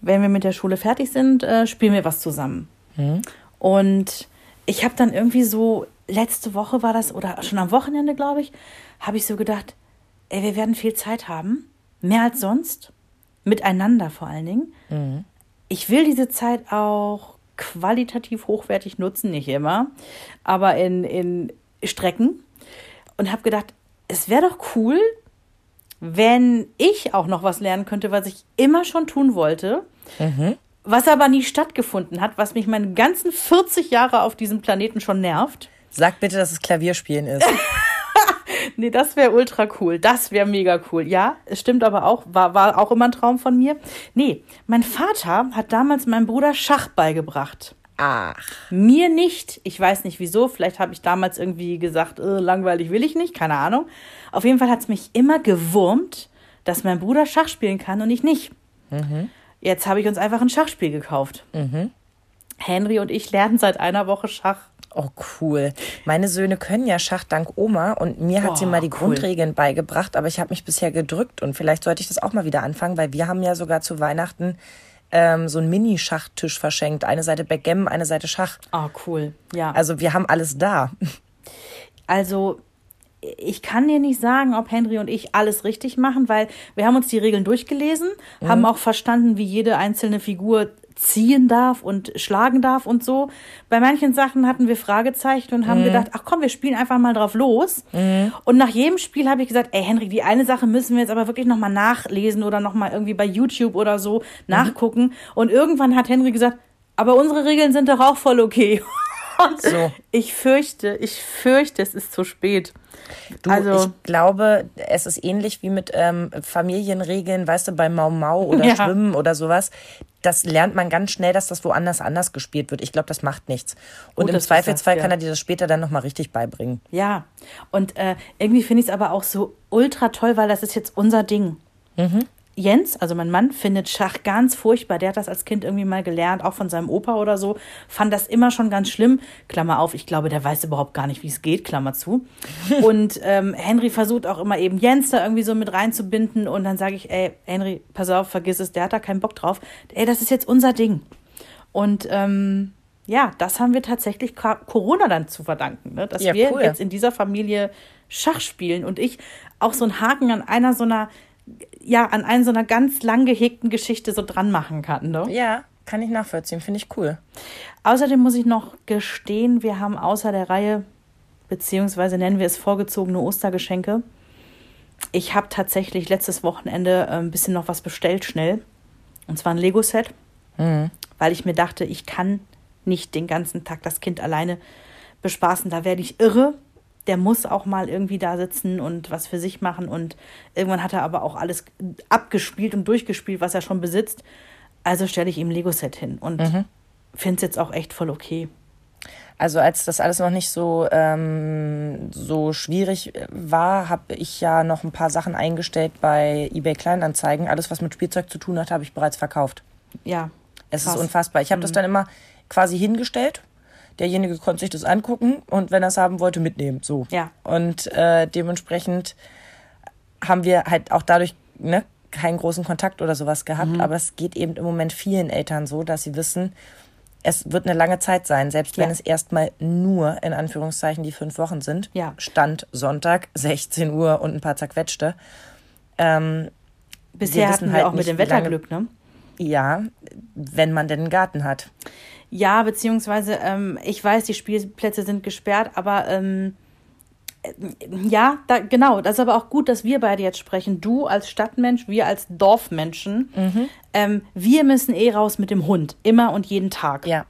wenn wir mit der Schule fertig sind, äh, spielen wir was zusammen. Mhm. Und ich habe dann irgendwie so, letzte Woche war das, oder schon am Wochenende, glaube ich, habe ich so gedacht, ey, wir werden viel Zeit haben, mehr als sonst, miteinander vor allen Dingen. Mhm ich will diese Zeit auch qualitativ hochwertig nutzen, nicht immer, aber in, in Strecken. Und habe gedacht, es wäre doch cool, wenn ich auch noch was lernen könnte, was ich immer schon tun wollte, mhm. was aber nie stattgefunden hat, was mich meine ganzen 40 Jahre auf diesem Planeten schon nervt. Sag bitte, dass es Klavierspielen ist. nee, das wäre ultra cool. Das wäre mega cool. Ja, es stimmt aber auch, war, war auch immer ein Traum von mir. Nee, mein Vater hat damals meinem Bruder Schach beigebracht. Ach. Mir nicht. Ich weiß nicht wieso. Vielleicht habe ich damals irgendwie gesagt, äh, langweilig will ich nicht. Keine Ahnung. Auf jeden Fall hat es mich immer gewurmt, dass mein Bruder Schach spielen kann und ich nicht. Mhm. Jetzt habe ich uns einfach ein Schachspiel gekauft. Mhm. Henry und ich lernen seit einer Woche Schach. Oh, cool. Meine Söhne können ja Schach dank Oma und mir hat oh, sie mal die cool. Grundregeln beigebracht, aber ich habe mich bisher gedrückt und vielleicht sollte ich das auch mal wieder anfangen, weil wir haben ja sogar zu Weihnachten ähm, so einen Mini-Schachtisch verschenkt. Eine Seite Backgammon, eine Seite Schach. Ah, oh, cool. Ja. Also wir haben alles da. Also ich kann dir nicht sagen, ob Henry und ich alles richtig machen, weil wir haben uns die Regeln durchgelesen, mhm. haben auch verstanden, wie jede einzelne Figur ziehen darf und schlagen darf und so. Bei manchen Sachen hatten wir Fragezeichen und haben mhm. gedacht, ach komm, wir spielen einfach mal drauf los. Mhm. Und nach jedem Spiel habe ich gesagt, ey Henrik, die eine Sache müssen wir jetzt aber wirklich nochmal nachlesen oder nochmal irgendwie bei YouTube oder so mhm. nachgucken. Und irgendwann hat Henry gesagt, aber unsere Regeln sind doch auch voll okay. so. Ich fürchte, ich fürchte, es ist zu spät. Du, also, ich glaube, es ist ähnlich wie mit ähm, Familienregeln, weißt du, bei Mau Mau oder ja. Schwimmen oder sowas. Das lernt man ganz schnell, dass das woanders anders gespielt wird. Ich glaube, das macht nichts. Und Gut, im Zweifelsfall sagst, kann er dir das später dann nochmal richtig beibringen. Ja, und äh, irgendwie finde ich es aber auch so ultra toll, weil das ist jetzt unser Ding. Mhm Jens, also mein Mann, findet Schach ganz furchtbar. Der hat das als Kind irgendwie mal gelernt, auch von seinem Opa oder so. Fand das immer schon ganz schlimm. Klammer auf, ich glaube, der weiß überhaupt gar nicht, wie es geht, Klammer zu. und ähm, Henry versucht auch immer eben Jens da irgendwie so mit reinzubinden. Und dann sage ich, ey, Henry, pass auf, vergiss es, der hat da keinen Bock drauf. Ey, das ist jetzt unser Ding. Und ähm, ja, das haben wir tatsächlich Corona dann zu verdanken, ne? dass ja, wir cool. jetzt in dieser Familie Schach spielen und ich auch so einen Haken an einer so einer ja, an einer so einer ganz lang gehegten Geschichte so dran machen kann. Ne? Ja, kann ich nachvollziehen, finde ich cool. Außerdem muss ich noch gestehen, wir haben außer der Reihe, beziehungsweise nennen wir es vorgezogene Ostergeschenke, ich habe tatsächlich letztes Wochenende äh, ein bisschen noch was bestellt, schnell. Und zwar ein Lego-Set, mhm. weil ich mir dachte, ich kann nicht den ganzen Tag das Kind alleine bespaßen. Da werde ich irre der muss auch mal irgendwie da sitzen und was für sich machen. Und irgendwann hat er aber auch alles abgespielt und durchgespielt, was er schon besitzt. Also stelle ich ihm Lego-Set hin und mhm. finde es jetzt auch echt voll okay. Also als das alles noch nicht so, ähm, so schwierig war, habe ich ja noch ein paar Sachen eingestellt bei eBay Kleinanzeigen. Alles, was mit Spielzeug zu tun hat, habe ich bereits verkauft. Ja. Es krass. ist unfassbar. Ich habe mhm. das dann immer quasi hingestellt derjenige konnte sich das angucken und wenn er es haben wollte, mitnehmen. So. Ja. Und äh, dementsprechend haben wir halt auch dadurch ne, keinen großen Kontakt oder sowas gehabt. Mhm. Aber es geht eben im Moment vielen Eltern so, dass sie wissen, es wird eine lange Zeit sein, selbst wenn ja. es erstmal nur in Anführungszeichen die fünf Wochen sind. Ja. Stand Sonntag, 16 Uhr und ein paar zerquetschte. Ähm, Bisher hatten wir halt auch mit dem Wetterglück, ne? Ja, wenn man denn einen Garten hat. Ja, beziehungsweise ähm, ich weiß, die Spielplätze sind gesperrt, aber ähm, äh, ja, da, genau. Das ist aber auch gut, dass wir beide jetzt sprechen. Du als Stadtmensch, wir als Dorfmenschen. Mhm. Ähm, wir müssen eh raus mit dem Hund. Immer und jeden Tag. Ja.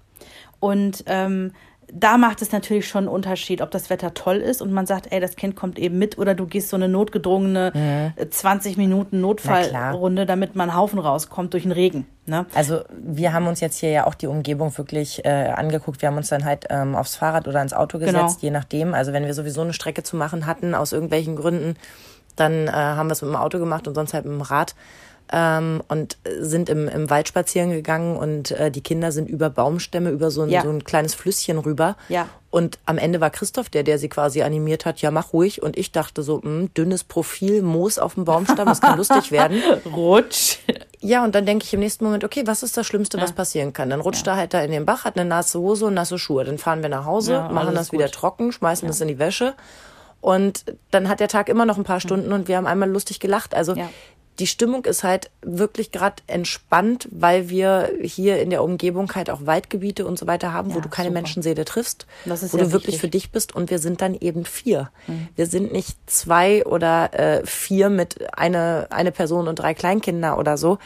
Und ähm, da macht es natürlich schon einen Unterschied, ob das Wetter toll ist und man sagt, ey, das Kind kommt eben mit oder du gehst so eine notgedrungene mhm. 20 Minuten Notfallrunde, damit man Haufen rauskommt durch den Regen. Ne? Also wir haben uns jetzt hier ja auch die Umgebung wirklich äh, angeguckt. Wir haben uns dann halt ähm, aufs Fahrrad oder ins Auto gesetzt, genau. je nachdem. Also wenn wir sowieso eine Strecke zu machen hatten, aus irgendwelchen Gründen, dann äh, haben wir es mit dem Auto gemacht und sonst halt mit dem Rad ähm, und sind im, im Wald spazieren gegangen und äh, die Kinder sind über Baumstämme, über so ein, ja. so ein kleines Flüsschen rüber. Ja. Und am Ende war Christoph der, der sie quasi animiert hat, ja, mach ruhig. Und ich dachte so, mh, hm, dünnes Profil, Moos auf dem Baumstamm, das kann lustig werden. Rutsch. Ja, und dann denke ich im nächsten Moment, okay, was ist das Schlimmste, ja. was passieren kann? Dann rutscht ja. er halt da in den Bach, hat eine nasse Hose und nasse Schuhe. Dann fahren wir nach Hause, ja, machen das gut. wieder trocken, schmeißen das in die Wäsche. Und dann hat der Tag immer noch ein paar Stunden und wir haben einmal lustig gelacht. Also die Stimmung ist halt wirklich gerade entspannt, weil wir hier in der Umgebung halt auch Waldgebiete und so weiter haben, ja, wo du keine super. Menschenseele triffst, wo du wirklich wichtig. für dich bist und wir sind dann eben vier. Mhm. Wir sind nicht zwei oder äh, vier mit eine, eine Person und drei Kleinkinder oder so.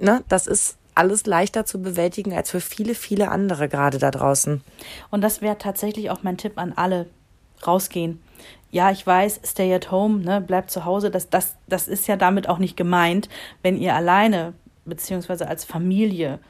Ne, das ist alles leichter zu bewältigen als für viele, viele andere gerade da draußen. Und das wäre tatsächlich auch mein Tipp an alle. Rausgehen ja, ich weiß, stay at home, ne, bleibt zu Hause, das, das, das ist ja damit auch nicht gemeint, wenn ihr alleine beziehungsweise als Familie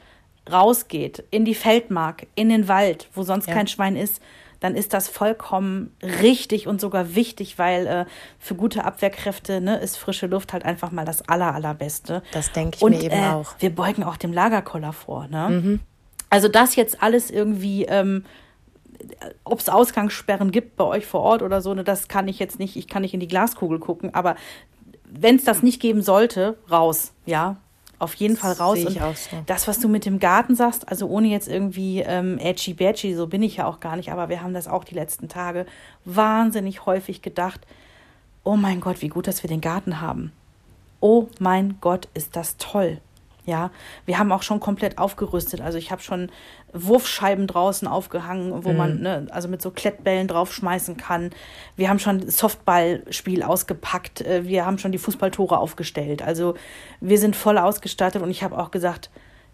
rausgeht, in die Feldmark, in den Wald, wo sonst ja. kein Schwein ist, dann ist das vollkommen richtig und sogar wichtig, weil äh, für gute Abwehrkräfte ne, ist frische Luft halt einfach mal das aller, allerbeste. Das denke ich und, mir eben äh, auch. Wir beugen auch dem Lagerkoller vor. Ne? Mhm. Also das jetzt alles irgendwie ähm, ob es Ausgangssperren gibt bei euch vor Ort oder so, ne, das kann ich jetzt nicht, ich kann nicht in die Glaskugel gucken, aber wenn es das nicht geben sollte, raus, ja. Auf jeden Fall raus. Und so. das, was du mit dem Garten sagst, also ohne jetzt irgendwie ähm, edgy badgy, so bin ich ja auch gar nicht, aber wir haben das auch die letzten Tage wahnsinnig häufig gedacht. Oh mein Gott, wie gut, dass wir den Garten haben. Oh mein Gott, ist das toll. Ja, wir haben auch schon komplett aufgerüstet. Also ich habe schon Wurfscheiben draußen aufgehangen, wo mhm. man ne, also mit so Klettbällen draufschmeißen kann. Wir haben schon Softballspiel ausgepackt. Äh, wir haben schon die Fußballtore aufgestellt. Also wir sind voll ausgestattet und ich habe auch gesagt,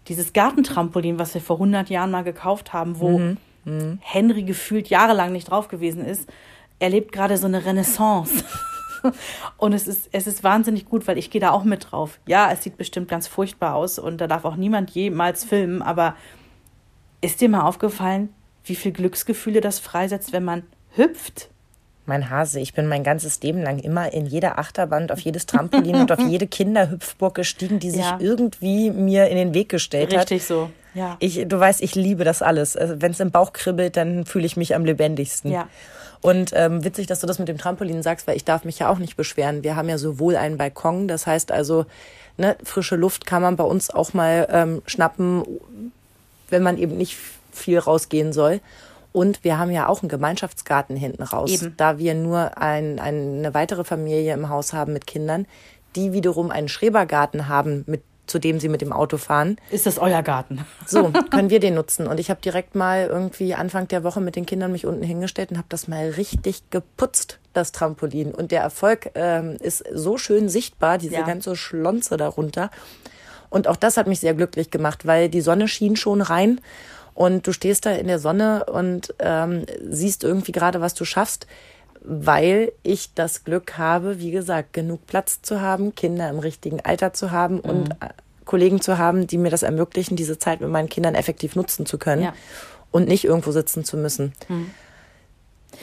dieses Gartentrampolin, was wir vor 100 Jahren mal gekauft haben, wo mhm. Mhm. Henry gefühlt jahrelang nicht drauf gewesen ist, erlebt gerade so eine Renaissance. Und es ist, es ist wahnsinnig gut, weil ich gehe da auch mit drauf. Ja, es sieht bestimmt ganz furchtbar aus und da darf auch niemand jemals filmen, aber ist dir mal aufgefallen, wie viel Glücksgefühle das freisetzt, wenn man hüpft? Mein Hase, ich bin mein ganzes Leben lang immer in jeder Achterbahn, auf jedes Trampolin und auf jede Kinderhüpfburg gestiegen, die sich ja. irgendwie mir in den Weg gestellt Richtig hat. Richtig so, ja. Ich, du weißt, ich liebe das alles. Also, Wenn es im Bauch kribbelt, dann fühle ich mich am lebendigsten. Ja. Und ähm, witzig, dass du das mit dem Trampolin sagst, weil ich darf mich ja auch nicht beschweren. Wir haben ja sowohl einen Balkon, das heißt also, ne, frische Luft kann man bei uns auch mal ähm, schnappen, wenn man eben nicht viel rausgehen soll. Und wir haben ja auch einen Gemeinschaftsgarten hinten raus, Eben. da wir nur ein, eine weitere Familie im Haus haben mit Kindern, die wiederum einen Schrebergarten haben, mit, zu dem sie mit dem Auto fahren. Ist das euer Garten? So, können wir den nutzen. Und ich habe direkt mal irgendwie Anfang der Woche mit den Kindern mich unten hingestellt und habe das mal richtig geputzt, das Trampolin. Und der Erfolg ähm, ist so schön sichtbar, diese ja. ganze Schlonze darunter. Und auch das hat mich sehr glücklich gemacht, weil die Sonne schien schon rein und du stehst da in der Sonne und ähm, siehst irgendwie gerade, was du schaffst, weil ich das Glück habe, wie gesagt, genug Platz zu haben, Kinder im richtigen Alter zu haben mhm. und äh, Kollegen zu haben, die mir das ermöglichen, diese Zeit mit meinen Kindern effektiv nutzen zu können ja. und nicht irgendwo sitzen zu müssen. Mhm.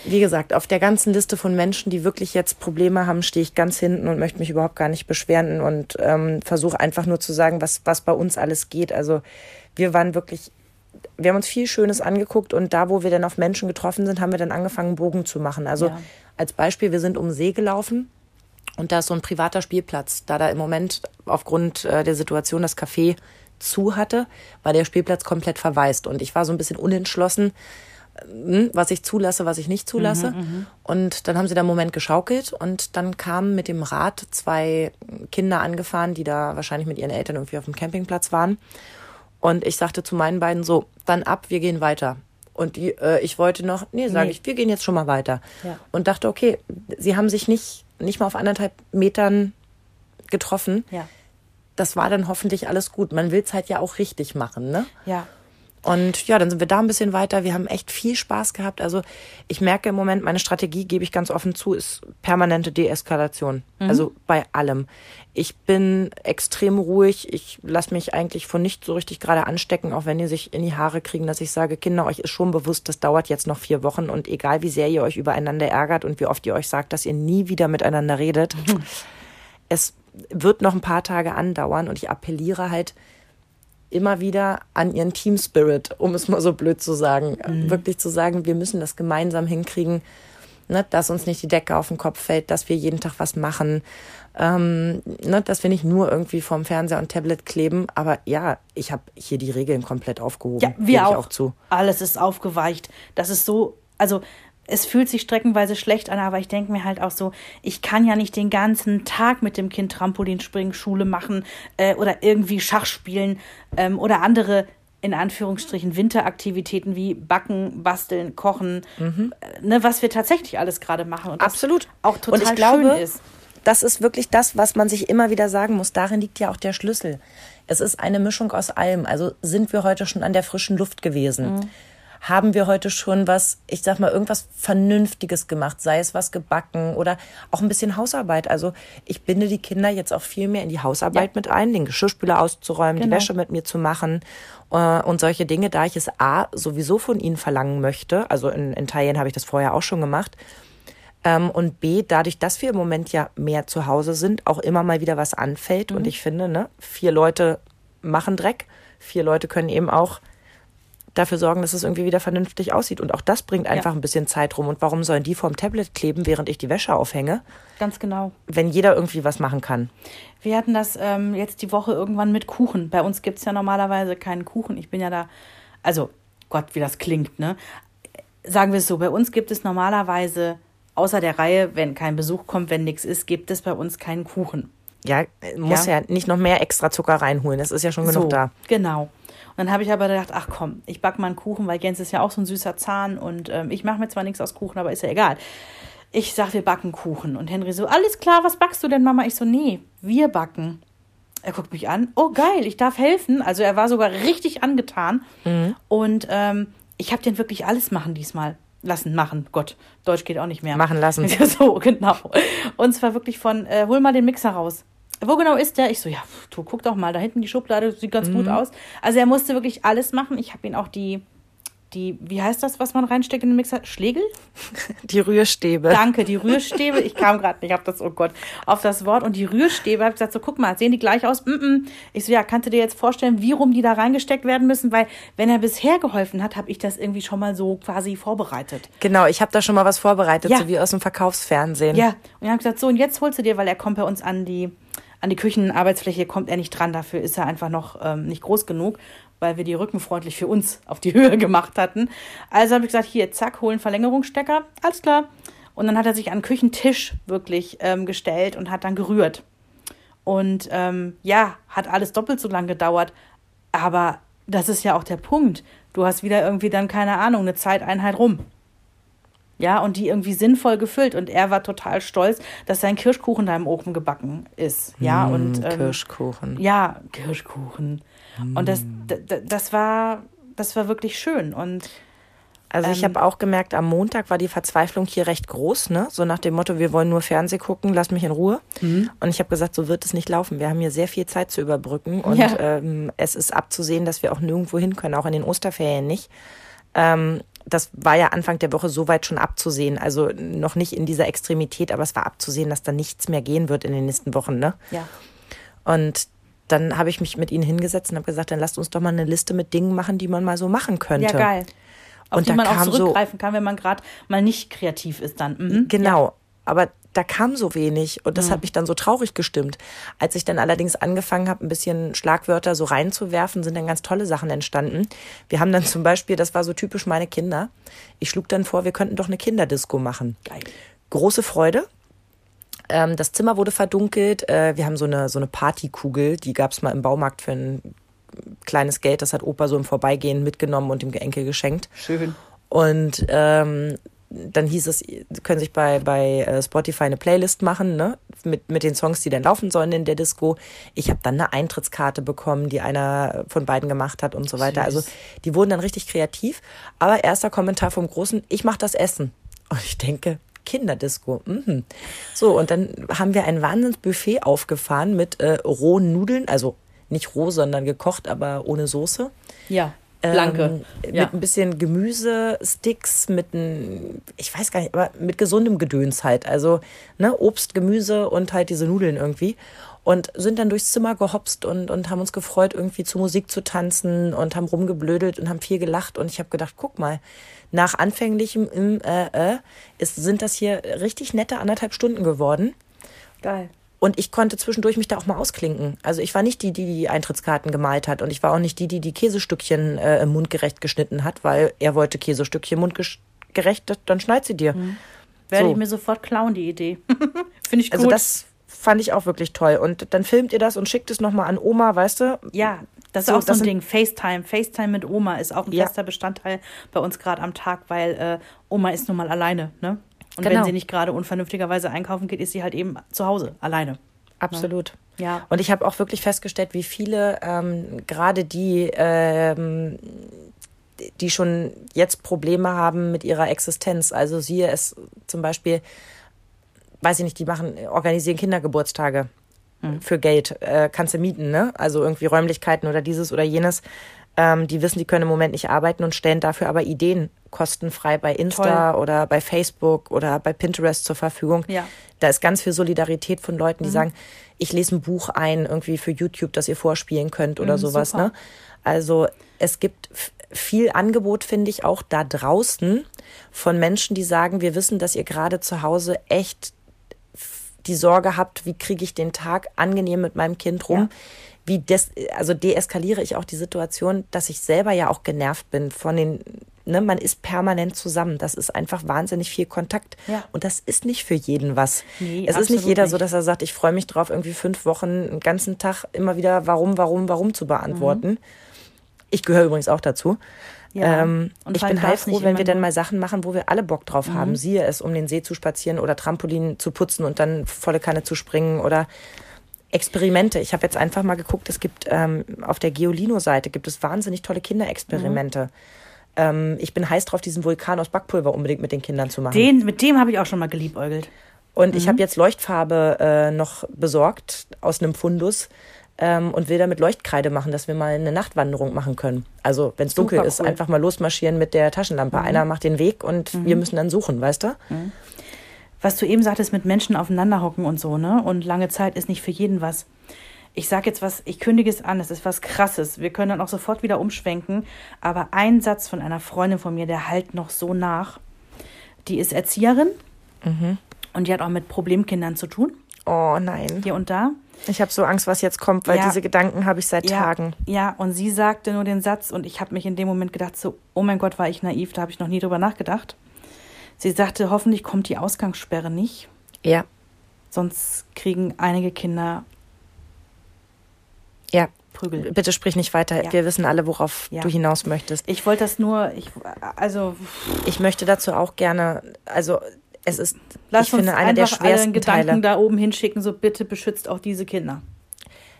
Wie gesagt, auf der ganzen Liste von Menschen, die wirklich jetzt Probleme haben, stehe ich ganz hinten und möchte mich überhaupt gar nicht beschweren und ähm, versuche einfach nur zu sagen, was, was bei uns alles geht. Also wir waren wirklich wir haben uns viel Schönes angeguckt und da, wo wir dann auf Menschen getroffen sind, haben wir dann angefangen, Bogen zu machen. Also ja. als Beispiel, wir sind um See gelaufen und da ist so ein privater Spielplatz. Da da im Moment aufgrund äh, der Situation das Café zu hatte, war der Spielplatz komplett verwaist und ich war so ein bisschen unentschlossen, hm, was ich zulasse, was ich nicht zulasse. Mhm, mhm, und dann haben sie da einen Moment geschaukelt und dann kamen mit dem Rad zwei Kinder angefahren, die da wahrscheinlich mit ihren Eltern irgendwie auf dem Campingplatz waren. Und ich sagte zu meinen beiden so, dann ab, wir gehen weiter. Und die, äh, ich wollte noch, nee, sage nee. ich, wir gehen jetzt schon mal weiter. Ja. Und dachte, okay, sie haben sich nicht, nicht mal auf anderthalb Metern getroffen. Ja. Das war dann hoffentlich alles gut. Man will es halt ja auch richtig machen, ne? Ja. Und ja, dann sind wir da ein bisschen weiter. Wir haben echt viel Spaß gehabt. Also ich merke im Moment, meine Strategie, gebe ich ganz offen zu, ist permanente Deeskalation. Mhm. Also bei allem. Ich bin extrem ruhig. Ich lasse mich eigentlich von nicht so richtig gerade anstecken, auch wenn die sich in die Haare kriegen, dass ich sage, Kinder, euch ist schon bewusst, das dauert jetzt noch vier Wochen und egal wie sehr ihr euch übereinander ärgert und wie oft ihr euch sagt, dass ihr nie wieder miteinander redet, mhm. es wird noch ein paar Tage andauern und ich appelliere halt, immer wieder an ihren Team Spirit, um es mal so blöd zu sagen. Mhm. Wirklich zu sagen, wir müssen das gemeinsam hinkriegen, ne, dass uns nicht die Decke auf den Kopf fällt, dass wir jeden Tag was machen, ähm, ne, dass wir nicht nur irgendwie vorm Fernseher und Tablet kleben. Aber ja, ich habe hier die Regeln komplett aufgehoben. Ja, wir auch. auch zu. Alles ist aufgeweicht. Das ist so, also es fühlt sich streckenweise schlecht an, aber ich denke mir halt auch so, ich kann ja nicht den ganzen Tag mit dem Kind Trampolinspringen, Schule machen äh, oder irgendwie Schach spielen ähm, oder andere in Anführungsstrichen Winteraktivitäten wie Backen, Basteln, Kochen, mhm. äh, ne, was wir tatsächlich alles gerade machen und Absolut. auch total und ich glaube, schön ist. Das ist wirklich das, was man sich immer wieder sagen muss. Darin liegt ja auch der Schlüssel. Es ist eine Mischung aus allem. Also sind wir heute schon an der frischen Luft gewesen. Mhm haben wir heute schon was, ich sag mal, irgendwas Vernünftiges gemacht, sei es was gebacken oder auch ein bisschen Hausarbeit. Also ich binde die Kinder jetzt auch viel mehr in die Hausarbeit ja. mit ein, den Geschirrspüler auszuräumen, genau. die Wäsche mit mir zu machen äh, und solche Dinge, da ich es A sowieso von ihnen verlangen möchte. Also in, in Teilen habe ich das vorher auch schon gemacht. Ähm, und B, dadurch, dass wir im Moment ja mehr zu Hause sind, auch immer mal wieder was anfällt. Mhm. Und ich finde, ne, vier Leute machen Dreck. Vier Leute können eben auch dafür sorgen, dass es irgendwie wieder vernünftig aussieht. Und auch das bringt einfach ja. ein bisschen Zeit rum. Und warum sollen die vorm Tablet kleben, während ich die Wäsche aufhänge? Ganz genau. Wenn jeder irgendwie was machen kann. Wir hatten das ähm, jetzt die Woche irgendwann mit Kuchen. Bei uns gibt es ja normalerweise keinen Kuchen. Ich bin ja da, also Gott, wie das klingt, ne? Sagen wir es so, bei uns gibt es normalerweise außer der Reihe, wenn kein Besuch kommt, wenn nichts ist, gibt es bei uns keinen Kuchen. Ja, muss ja, ja nicht noch mehr extra Zucker reinholen. Das ist ja schon genug so, da. Genau dann habe ich aber gedacht, ach komm, ich backe mal einen Kuchen, weil Jens ist ja auch so ein süßer Zahn und ähm, ich mache mir zwar nichts aus Kuchen, aber ist ja egal. Ich sage, wir backen Kuchen. Und Henry so, alles klar, was backst du denn, Mama? Ich so, nee, wir backen. Er guckt mich an, oh geil, ich darf helfen. Also er war sogar richtig angetan. Mhm. Und ähm, ich habe den wirklich alles machen diesmal lassen, machen. Gott, Deutsch geht auch nicht mehr. Machen lassen. so, genau. Und zwar wirklich von, äh, hol mal den Mixer raus wo genau ist der? Ich so, ja, du guck doch mal, da hinten die Schublade sieht ganz mhm. gut aus. Also er musste wirklich alles machen. Ich habe ihn auch die die, wie heißt das, was man reinsteckt in den Mixer? Schlegel? Die Rührstäbe. Danke, die Rührstäbe. Ich kam gerade nicht auf das, oh Gott, auf das Wort. Und die Rührstäbe, habe ich gesagt, so guck mal, sehen die gleich aus? Mm -mm. Ich so, ja, kannst du dir jetzt vorstellen, wie rum die da reingesteckt werden müssen? Weil, wenn er bisher geholfen hat, habe ich das irgendwie schon mal so quasi vorbereitet. Genau, ich habe da schon mal was vorbereitet, ja. so wie aus dem Verkaufsfernsehen. Ja, und ich habe gesagt, so, und jetzt holst du dir, weil er kommt bei uns an die an die Küchenarbeitsfläche kommt er nicht dran, dafür ist er einfach noch ähm, nicht groß genug weil wir die rückenfreundlich für uns auf die Höhe gemacht hatten. Also habe ich gesagt, hier, zack, holen Verlängerungsstecker, alles klar. Und dann hat er sich an den Küchentisch wirklich ähm, gestellt und hat dann gerührt. Und ähm, ja, hat alles doppelt so lang gedauert. Aber das ist ja auch der Punkt. Du hast wieder irgendwie dann, keine Ahnung, eine Zeiteinheit rum. Ja, und die irgendwie sinnvoll gefüllt. Und er war total stolz, dass sein Kirschkuchen da im Ofen gebacken ist. Ja, mm, und. Ähm, Kirschkuchen. Ja, Kirschkuchen. Und das, das, war, das war wirklich schön. Und also ich ähm, habe auch gemerkt, am Montag war die Verzweiflung hier recht groß, ne? So nach dem Motto, wir wollen nur Fernsehen gucken, lass mich in Ruhe. Mhm. Und ich habe gesagt, so wird es nicht laufen. Wir haben hier sehr viel Zeit zu überbrücken und ja. ähm, es ist abzusehen, dass wir auch nirgendwo hin können, auch in den Osterferien nicht. Ähm, das war ja Anfang der Woche soweit schon abzusehen. Also noch nicht in dieser Extremität, aber es war abzusehen, dass da nichts mehr gehen wird in den nächsten Wochen, ne? Ja. Und dann habe ich mich mit ihnen hingesetzt und habe gesagt, dann lasst uns doch mal eine Liste mit Dingen machen, die man mal so machen könnte. Ja, geil. Auf und die man auch zurückgreifen so, kann, wenn man gerade mal nicht kreativ ist dann. Mhm. Genau. Ja. Aber da kam so wenig und das mhm. hat mich dann so traurig gestimmt. Als ich dann allerdings angefangen habe, ein bisschen Schlagwörter so reinzuwerfen, sind dann ganz tolle Sachen entstanden. Wir haben dann zum Beispiel, das war so typisch meine Kinder, ich schlug dann vor, wir könnten doch eine Kinderdisco machen. Geil. Große Freude. Ähm, das Zimmer wurde verdunkelt. Äh, wir haben so eine, so eine Partykugel, die gab es mal im Baumarkt für ein kleines Geld. Das hat Opa so im Vorbeigehen mitgenommen und dem Enkel geschenkt. Schön. Und ähm, dann hieß es, können sich bei, bei äh, Spotify eine Playlist machen, ne? Mit, mit den Songs, die dann laufen sollen in der Disco. Ich habe dann eine Eintrittskarte bekommen, die einer von beiden gemacht hat und so weiter. Süß. Also die wurden dann richtig kreativ. Aber erster Kommentar vom Großen, ich mache das Essen. Und ich denke, Kinderdisco. Mhm. So, und dann haben wir ein Wahnsinnsbuffet aufgefahren mit äh, rohen Nudeln, also nicht roh, sondern gekocht, aber ohne Soße. Ja. Blanke. Ähm, ja. Mit ein bisschen Gemüse, Sticks, mit ein, ich weiß gar nicht, aber mit gesundem Gedöns halt. Also ne, Obst, Gemüse und halt diese Nudeln irgendwie. Und sind dann durchs Zimmer gehopst und, und haben uns gefreut, irgendwie zu Musik zu tanzen und haben rumgeblödelt und haben viel gelacht. Und ich habe gedacht, guck mal, nach anfänglichem im äh, äh, ist, sind das hier richtig nette anderthalb Stunden geworden. Geil. Und ich konnte zwischendurch mich da auch mal ausklinken. Also ich war nicht die, die die Eintrittskarten gemalt hat. Und ich war auch nicht die, die die Käsestückchen äh, mundgerecht geschnitten hat, weil er wollte Käsestückchen mundgerecht, dann schneid sie dir. Mhm. Werde so. ich mir sofort klauen, die Idee. Finde ich also gut. Also das fand ich auch wirklich toll. Und dann filmt ihr das und schickt es nochmal an Oma, weißt du? Ja, das ist so, auch so ein Ding. FaceTime. FaceTime mit Oma ist auch ein ja. fester Bestandteil bei uns gerade am Tag, weil äh, Oma ist nun mal alleine. Ne? Und genau. wenn sie nicht gerade unvernünftigerweise einkaufen geht, ist sie halt eben zu Hause, alleine. Ne? Absolut. Ne? Ja. Und ich habe auch wirklich festgestellt, wie viele, ähm, gerade die, ähm, die schon jetzt Probleme haben mit ihrer Existenz. Also siehe es zum Beispiel, weiß ich nicht, die machen, organisieren Kindergeburtstage mhm. für Geld. Äh, kannst du mieten, ne? Also irgendwie Räumlichkeiten oder dieses oder jenes. Ähm, die wissen, die können im Moment nicht arbeiten und stellen dafür aber Ideen kostenfrei bei Insta Toll. oder bei Facebook oder bei Pinterest zur Verfügung. Ja. Da ist ganz viel Solidarität von Leuten, die mhm. sagen, ich lese ein Buch ein, irgendwie für YouTube, das ihr vorspielen könnt oder mhm, sowas. Ne? Also es gibt viel Angebot, finde ich, auch da draußen von Menschen, die sagen, wir wissen, dass ihr gerade zu Hause echt die Sorge habt, wie kriege ich den Tag angenehm mit meinem Kind rum. Ja wie des, also deeskaliere ich auch die Situation, dass ich selber ja auch genervt bin von den, ne, man ist permanent zusammen. Das ist einfach wahnsinnig viel Kontakt. Ja. Und das ist nicht für jeden was. Nee, es ist nicht jeder nicht. so, dass er sagt, ich freue mich drauf, irgendwie fünf Wochen, einen ganzen Tag immer wieder warum, warum, warum zu beantworten. Mhm. Ich gehöre übrigens auch dazu. Ja, ähm, ich bin heilfroh, wenn wir dann mal Sachen machen, wo wir alle Bock drauf mhm. haben. Siehe es, um den See zu spazieren oder Trampolin zu putzen und dann volle Kanne zu springen oder Experimente. Ich habe jetzt einfach mal geguckt, es gibt ähm, auf der Geolino-Seite gibt es wahnsinnig tolle Kinderexperimente. Mhm. Ähm, ich bin heiß drauf, diesen Vulkan aus Backpulver unbedingt mit den Kindern zu machen. Den, mit dem habe ich auch schon mal geliebäugelt. Und mhm. ich habe jetzt Leuchtfarbe äh, noch besorgt aus einem Fundus. ähm, und will damit Leuchtkreide machen, dass wir mal eine Nachtwanderung machen können. Also wenn es dunkel ist, einfach mal losmarschieren mit der Taschenlampe. Mhm. Einer macht den Weg und mhm. wir müssen dann suchen, weißt du? Was du eben sagtest, mit Menschen aufeinander hocken und so, ne? Und lange Zeit ist nicht für jeden was. Ich sage jetzt was, ich kündige es an, es ist was Krasses. Wir können dann auch sofort wieder umschwenken. Aber ein Satz von einer Freundin von mir, der halt noch so nach. Die ist Erzieherin mhm. und die hat auch mit Problemkindern zu tun. Oh nein. Hier und da. Ich habe so Angst, was jetzt kommt, weil ja, diese Gedanken habe ich seit ja, Tagen. Ja, und sie sagte nur den Satz und ich habe mich in dem Moment gedacht, so, oh mein Gott, war ich naiv, da habe ich noch nie drüber nachgedacht. Sie sagte, hoffentlich kommt die Ausgangssperre nicht. Ja. Sonst kriegen einige Kinder ja. Prügel. Bitte sprich nicht weiter. Ja. Wir wissen alle, worauf ja. du hinaus möchtest. Ich wollte das nur, ich, also. Ich möchte dazu auch gerne, also es ist, Lass ich finde, eine der schwersten Gedanken Teile. da oben hinschicken, so bitte beschützt auch diese Kinder.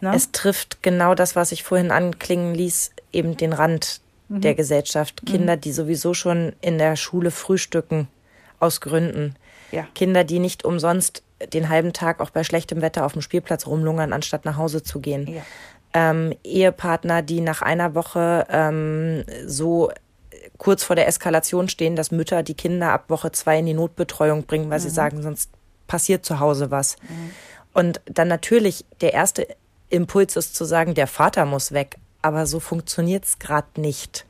Na? Es trifft genau das, was ich vorhin anklingen ließ, eben den Rand mhm. der Gesellschaft. Kinder, mhm. die sowieso schon in der Schule frühstücken, aus Gründen. Ja. Kinder, die nicht umsonst den halben Tag auch bei schlechtem Wetter auf dem Spielplatz rumlungern, anstatt nach Hause zu gehen. Ja. Ähm, Ehepartner, die nach einer Woche ähm, so kurz vor der Eskalation stehen, dass Mütter die Kinder ab Woche zwei in die Notbetreuung bringen, weil mhm. sie sagen, sonst passiert zu Hause was. Mhm. Und dann natürlich der erste Impuls ist zu sagen, der Vater muss weg. Aber so funktioniert es gerade nicht.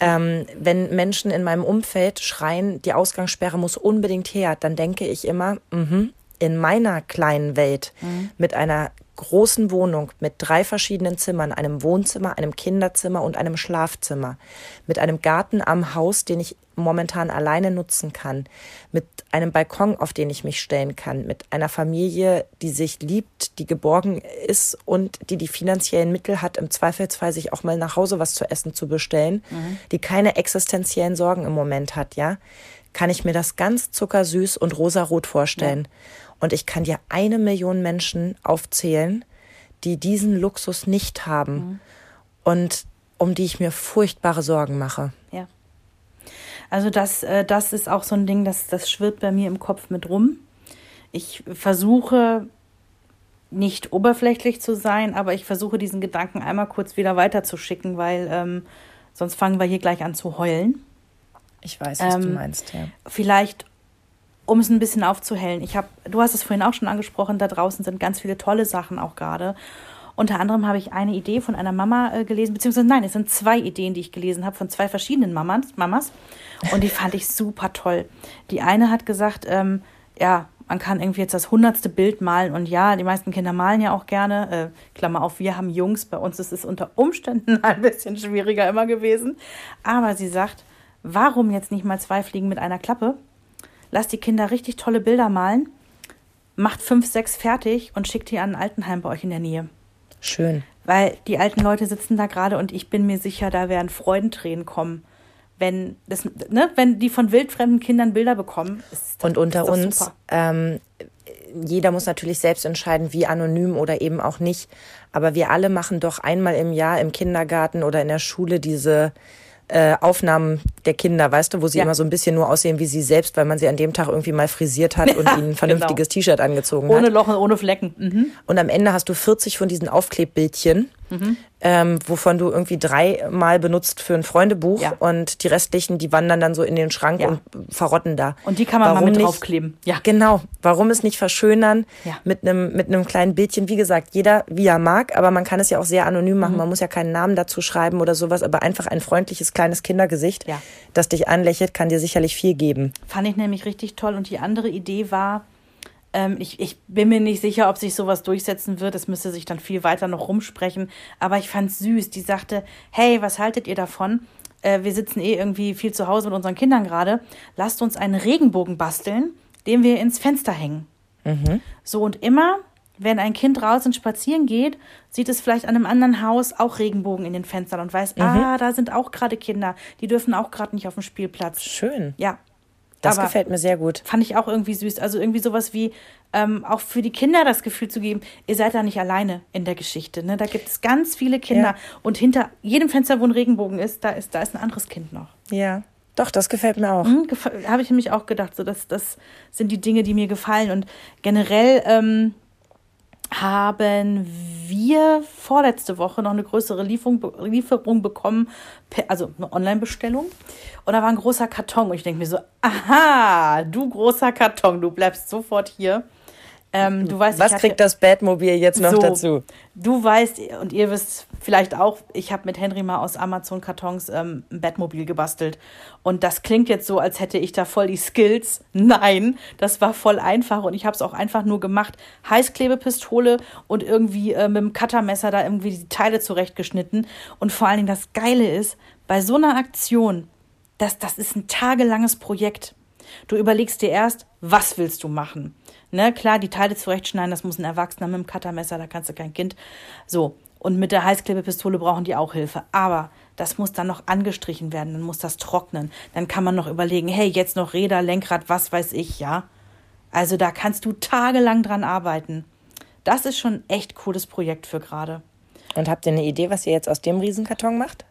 Ähm, wenn Menschen in meinem Umfeld schreien, die Ausgangssperre muss unbedingt her, dann denke ich immer, mh, in meiner kleinen Welt mhm. mit einer großen Wohnung mit drei verschiedenen Zimmern, einem Wohnzimmer, einem Kinderzimmer und einem Schlafzimmer, mit einem Garten am Haus, den ich momentan alleine nutzen kann, mit einem Balkon, auf den ich mich stellen kann, mit einer Familie, die sich liebt, die geborgen ist und die die finanziellen Mittel hat, im Zweifelsfall sich auch mal nach Hause was zu essen zu bestellen, mhm. die keine existenziellen Sorgen im Moment hat, ja, kann ich mir das ganz zuckersüß und rosarot vorstellen. Ja. Und ich kann dir eine Million Menschen aufzählen, die diesen Luxus nicht haben mhm. und um die ich mir furchtbare Sorgen mache. Ja. Also das, äh, das ist auch so ein Ding, das, das schwirrt bei mir im Kopf mit rum. Ich versuche nicht oberflächlich zu sein, aber ich versuche diesen Gedanken einmal kurz wieder weiterzuschicken, weil ähm, sonst fangen wir hier gleich an zu heulen. Ich weiß, was ähm, du meinst, ja. Vielleicht um es ein bisschen aufzuhellen. Ich habe, du hast es vorhin auch schon angesprochen, da draußen sind ganz viele tolle Sachen auch gerade. Unter anderem habe ich eine Idee von einer Mama äh, gelesen, beziehungsweise nein, es sind zwei Ideen, die ich gelesen habe von zwei verschiedenen Mamas, Mamas und die fand ich super toll. Die eine hat gesagt, ähm, ja, man kann irgendwie jetzt das hundertste Bild malen und ja, die meisten Kinder malen ja auch gerne. Äh, Klammer auf, wir haben Jungs, bei uns ist es unter Umständen ein bisschen schwieriger immer gewesen. Aber sie sagt, warum jetzt nicht mal zwei Fliegen mit einer Klappe? Lasst die Kinder richtig tolle Bilder malen, macht fünf, sechs fertig und schickt die an ein Altenheim bei euch in der Nähe. Schön. Weil die alten Leute sitzen da gerade und ich bin mir sicher, da werden Freudentränen kommen. Wenn, das, ne, wenn die von wildfremden Kindern Bilder bekommen. Ist, und unter uns, ähm, jeder muss natürlich selbst entscheiden, wie anonym oder eben auch nicht. Aber wir alle machen doch einmal im Jahr im Kindergarten oder in der Schule diese äh, Aufnahmen der Kinder, weißt du, wo sie ja. immer so ein bisschen nur aussehen wie sie selbst, weil man sie an dem Tag irgendwie mal frisiert hat und ihnen ein vernünftiges genau. T-Shirt angezogen ohne hat. Ohne Loch und ohne Flecken. Mhm. Und am Ende hast du 40 von diesen Aufklebbildchen mhm. Ähm, wovon du irgendwie dreimal benutzt für ein Freundebuch ja. und die restlichen, die wandern dann so in den Schrank ja. und verrotten da. Und die kann man Warum mal mit nicht, draufkleben. Ja. Genau. Warum es nicht verschönern ja. mit einem mit einem kleinen Bildchen? Wie gesagt, jeder wie er mag, aber man kann es ja auch sehr anonym machen. Mhm. Man muss ja keinen Namen dazu schreiben oder sowas, aber einfach ein freundliches kleines Kindergesicht, das dich anlächelt, kann dir sicherlich viel geben. Fand ich nämlich richtig toll. Und die andere Idee war, ähm, ich, ich bin mir nicht sicher, ob sich sowas durchsetzen wird. Es müsste sich dann viel weiter noch rumsprechen. Aber ich fand es süß. Die sagte, hey, was haltet ihr davon? Äh, wir sitzen eh irgendwie viel zu Hause mit unseren Kindern gerade. Lasst uns einen Regenbogen basteln, den wir ins Fenster hängen. Mhm. So und immer, wenn ein Kind draußen spazieren geht, sieht es vielleicht an einem anderen Haus auch Regenbogen in den Fenstern und weiß, mhm. ah, da sind auch gerade Kinder, die dürfen auch gerade nicht auf dem Spielplatz. Schön. Ja, das Aber gefällt mir sehr gut. Fand ich auch irgendwie süß. Also irgendwie sowas wie ähm, auch für die Kinder das Gefühl zu geben, ihr seid da nicht alleine in der Geschichte. Ne? Da gibt es ganz viele Kinder. Ja. Und hinter jedem Fenster, wo ein Regenbogen ist, da ist, da ist ein anderes Kind noch. Ja. Doch, das gefällt mir auch. Mhm, Habe ich nämlich auch gedacht. So, das, das sind die Dinge, die mir gefallen. Und generell ähm, haben wir vorletzte Woche noch eine größere Lieferung, Lieferung bekommen, also eine Online-Bestellung. Und da war ein großer Karton. Und ich denke mir so, aha, du großer Karton, du bleibst sofort hier. Ähm, du weißt, Was kriegt das Batmobil jetzt noch so, dazu? Du weißt, und ihr wisst vielleicht auch, ich habe mit Henry mal aus Amazon-Kartons ähm, ein Batmobil gebastelt. Und das klingt jetzt so, als hätte ich da voll die Skills. Nein, das war voll einfach und ich habe es auch einfach nur gemacht. Heißklebepistole und irgendwie äh, mit dem Cuttermesser da irgendwie die Teile zurechtgeschnitten. Und vor allen Dingen das Geile ist, bei so einer Aktion, das, das ist ein tagelanges Projekt. Du überlegst dir erst, was willst du machen? Ne, klar, die Teile zurechtschneiden, das muss ein Erwachsener mit dem Cuttermesser, da kannst du kein Kind. So. Und mit der Heißklebepistole brauchen die auch Hilfe. Aber das muss dann noch angestrichen werden, dann muss das trocknen. Dann kann man noch überlegen, hey, jetzt noch Räder, Lenkrad, was weiß ich, ja. Also da kannst du tagelang dran arbeiten. Das ist schon ein echt cooles Projekt für gerade. Und habt ihr eine Idee, was ihr jetzt aus dem Riesenkarton macht?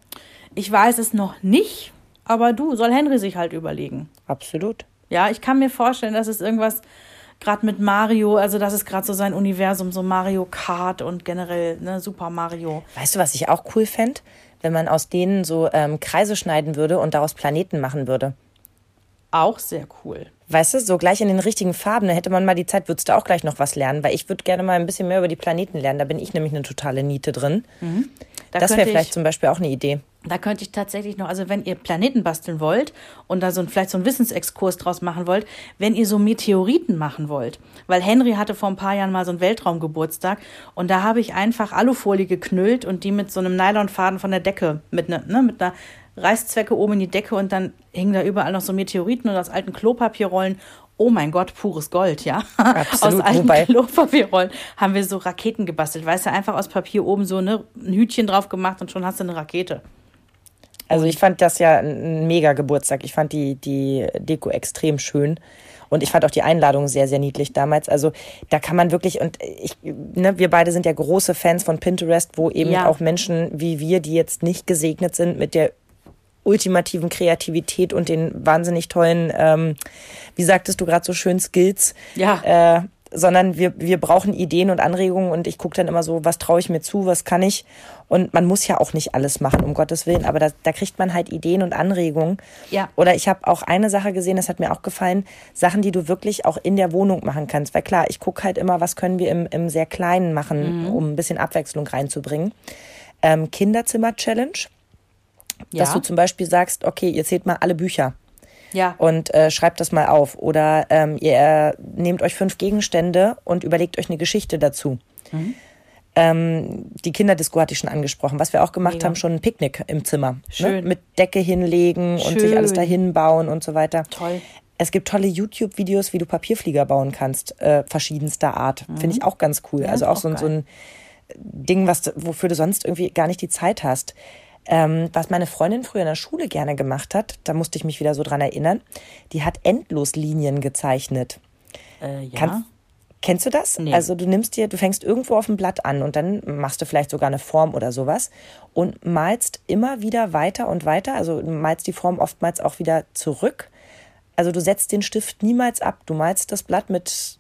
Ich weiß es noch nicht, aber du, soll Henry sich halt überlegen. Absolut. Ja, ich kann mir vorstellen, dass es irgendwas gerade mit Mario, also das ist gerade so sein Universum, so Mario Kart und generell ne, Super Mario. Weißt du, was ich auch cool fände? Wenn man aus denen so ähm, Kreise schneiden würde und daraus Planeten machen würde. Auch sehr cool. Weißt du, so gleich in den richtigen Farben, da hätte man mal die Zeit, würdest du auch gleich noch was lernen, weil ich würde gerne mal ein bisschen mehr über die Planeten lernen. Da bin ich nämlich eine totale Niete drin. Mhm. Da das wäre vielleicht zum Beispiel auch eine Idee. Da könnte ich tatsächlich noch, also wenn ihr Planeten basteln wollt und da so vielleicht so einen Wissensexkurs draus machen wollt, wenn ihr so Meteoriten machen wollt, weil Henry hatte vor ein paar Jahren mal so einen Weltraumgeburtstag und da habe ich einfach Alufolie geknüllt und die mit so einem Nylonfaden von der Decke mit, ne, ne, mit einer Reißzwecke oben in die Decke und dann hingen da überall noch so Meteoriten und aus alten Klopapierrollen oh mein Gott, pures Gold, ja. Absolut, aus alten wobei... Klopapierrollen haben wir so Raketen gebastelt. Weißt du, einfach aus Papier oben so ne, ein Hütchen drauf gemacht und schon hast du eine Rakete. Also ich fand das ja ein mega Geburtstag. Ich fand die, die Deko extrem schön. Und ich fand auch die Einladung sehr, sehr niedlich damals. Also da kann man wirklich, und ich, ne, wir beide sind ja große Fans von Pinterest, wo eben ja. auch Menschen wie wir, die jetzt nicht gesegnet sind mit der ultimativen Kreativität und den wahnsinnig tollen, ähm, wie sagtest du gerade so schön, Skills, ja. äh, sondern wir, wir brauchen Ideen und Anregungen und ich gucke dann immer so, was traue ich mir zu, was kann ich. Und man muss ja auch nicht alles machen, um Gottes Willen, aber da, da kriegt man halt Ideen und Anregungen. Ja. Oder ich habe auch eine Sache gesehen, das hat mir auch gefallen, Sachen, die du wirklich auch in der Wohnung machen kannst. Weil klar, ich gucke halt immer, was können wir im, im sehr Kleinen machen, mhm. um ein bisschen Abwechslung reinzubringen. Ähm, Kinderzimmer-Challenge. Ja. Dass du zum Beispiel sagst, okay, ihr zählt mal alle Bücher. Ja. Und äh, schreibt das mal auf. Oder ähm, ihr äh, nehmt euch fünf Gegenstände und überlegt euch eine Geschichte dazu. Mhm. Ähm, die Kinderdisco hatte ich schon angesprochen. Was wir auch gemacht Mega. haben, schon ein Picknick im Zimmer. Ne? Schön. Ne? Mit Decke hinlegen Schön. und sich alles dahin bauen und so weiter. Toll. Es gibt tolle YouTube-Videos, wie du Papierflieger bauen kannst, äh, verschiedenster Art. Mhm. Finde ich auch ganz cool. Ja, also auch, auch so, so, ein Ding, was, wofür du sonst irgendwie gar nicht die Zeit hast. Ähm, was meine Freundin früher in der Schule gerne gemacht hat, da musste ich mich wieder so dran erinnern, die hat Endloslinien gezeichnet. Äh, ja. Kannst, kennst du das? Nee. Also du nimmst dir, du fängst irgendwo auf dem Blatt an und dann machst du vielleicht sogar eine Form oder sowas und malst immer wieder weiter und weiter. Also du malst die Form oftmals auch wieder zurück. Also du setzt den Stift niemals ab. Du malst das Blatt mit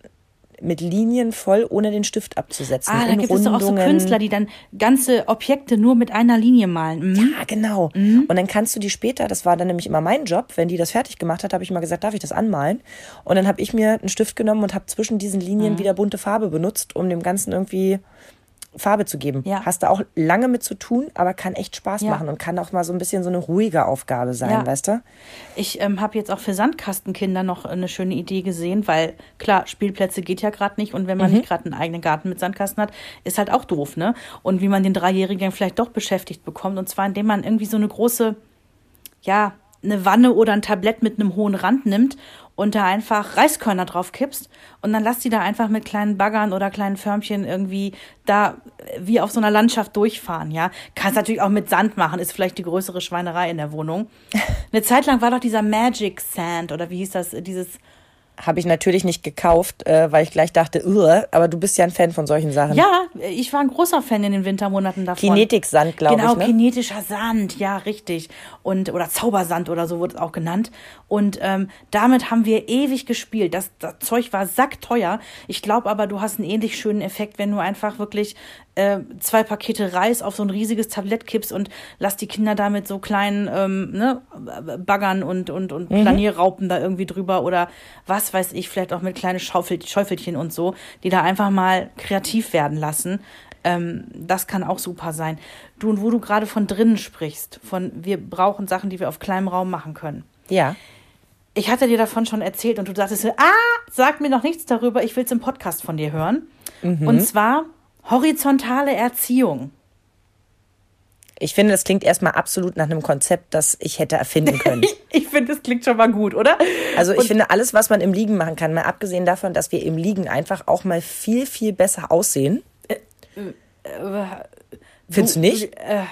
mit Linien voll, ohne den Stift abzusetzen. Ah, da gibt es auch so Künstler, die dann ganze Objekte nur mit einer Linie malen. Mhm. Ja, genau. Mhm. Und dann kannst du die später, das war dann nämlich immer mein Job, wenn die das fertig gemacht hat, habe ich mal gesagt, darf ich das anmalen? Und dann habe ich mir einen Stift genommen und habe zwischen diesen Linien mhm. wieder bunte Farbe benutzt, um dem Ganzen irgendwie Farbe zu geben. Ja. Hast du auch lange mit zu tun, aber kann echt Spaß ja. machen und kann auch mal so ein bisschen so eine ruhige Aufgabe sein, ja. weißt du? Ich ähm, habe jetzt auch für Sandkastenkinder noch eine schöne Idee gesehen, weil klar, Spielplätze geht ja gerade nicht und wenn man mhm. nicht gerade einen eigenen Garten mit Sandkasten hat, ist halt auch doof, ne? Und wie man den Dreijährigen vielleicht doch beschäftigt bekommt und zwar indem man irgendwie so eine große, ja, eine Wanne oder ein Tablett mit einem hohen Rand nimmt und da einfach Reiskörner drauf kippst und dann lass die da einfach mit kleinen Baggern oder kleinen Förmchen irgendwie da wie auf so einer Landschaft durchfahren, ja. Kannst natürlich auch mit Sand machen, ist vielleicht die größere Schweinerei in der Wohnung. Eine Zeit lang war doch dieser Magic Sand oder wie hieß das, dieses habe ich natürlich nicht gekauft, äh, weil ich gleich dachte, aber du bist ja ein Fan von solchen Sachen. Ja, ich war ein großer Fan in den Wintermonaten davon. Kinetiksand, glaube genau, ich. Genau, ne? kinetischer Sand, ja, richtig. Und, oder Zaubersand oder so wurde es auch genannt. Und ähm, damit haben wir ewig gespielt. Das, das Zeug war sackteuer. Ich glaube aber, du hast einen ähnlich schönen Effekt, wenn du einfach wirklich äh, zwei Pakete Reis auf so ein riesiges Tablett kippst und lass die Kinder damit so kleinen ähm, ne, Baggern und, und, und mhm. Planierraupen da irgendwie drüber oder was weiß ich, vielleicht auch mit kleinen Schaufel Schäufelchen und so, die da einfach mal kreativ werden lassen. Ähm, das kann auch super sein. Du und wo du gerade von drinnen sprichst, von wir brauchen Sachen, die wir auf kleinem Raum machen können. Ja. Ich hatte dir davon schon erzählt und du sagtest, ah, sag mir noch nichts darüber, ich will es im Podcast von dir hören. Mhm. Und zwar horizontale Erziehung. Ich finde, das klingt erstmal absolut nach einem Konzept, das ich hätte erfinden können. ich finde, das klingt schon mal gut, oder? Also ich Und finde, alles, was man im Liegen machen kann, mal abgesehen davon, dass wir im Liegen einfach auch mal viel, viel besser aussehen. Äh, äh, Findest du nicht? Äh,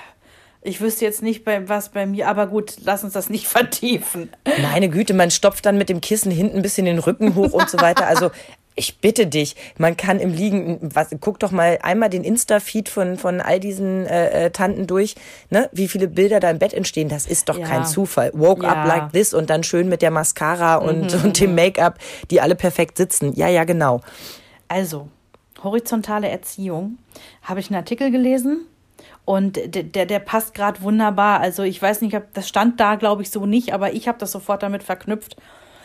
ich wüsste jetzt nicht, bei, was bei mir, aber gut, lass uns das nicht vertiefen. Meine Güte, man stopft dann mit dem Kissen hinten ein bisschen den Rücken hoch und so weiter. Also ich bitte dich, man kann im Liegen, was, guck doch mal einmal den Insta-Feed von, von all diesen äh, äh, Tanten durch, ne? wie viele Bilder da im Bett entstehen. Das ist doch ja. kein Zufall. Woke ja. up like this und dann schön mit der Mascara und, mhm, und dem mhm. Make-up, die alle perfekt sitzen. Ja, ja, genau. Also, horizontale Erziehung, habe ich einen Artikel gelesen. Und der, der, der passt gerade wunderbar. Also ich weiß nicht, das stand da, glaube ich, so nicht, aber ich habe das sofort damit verknüpft.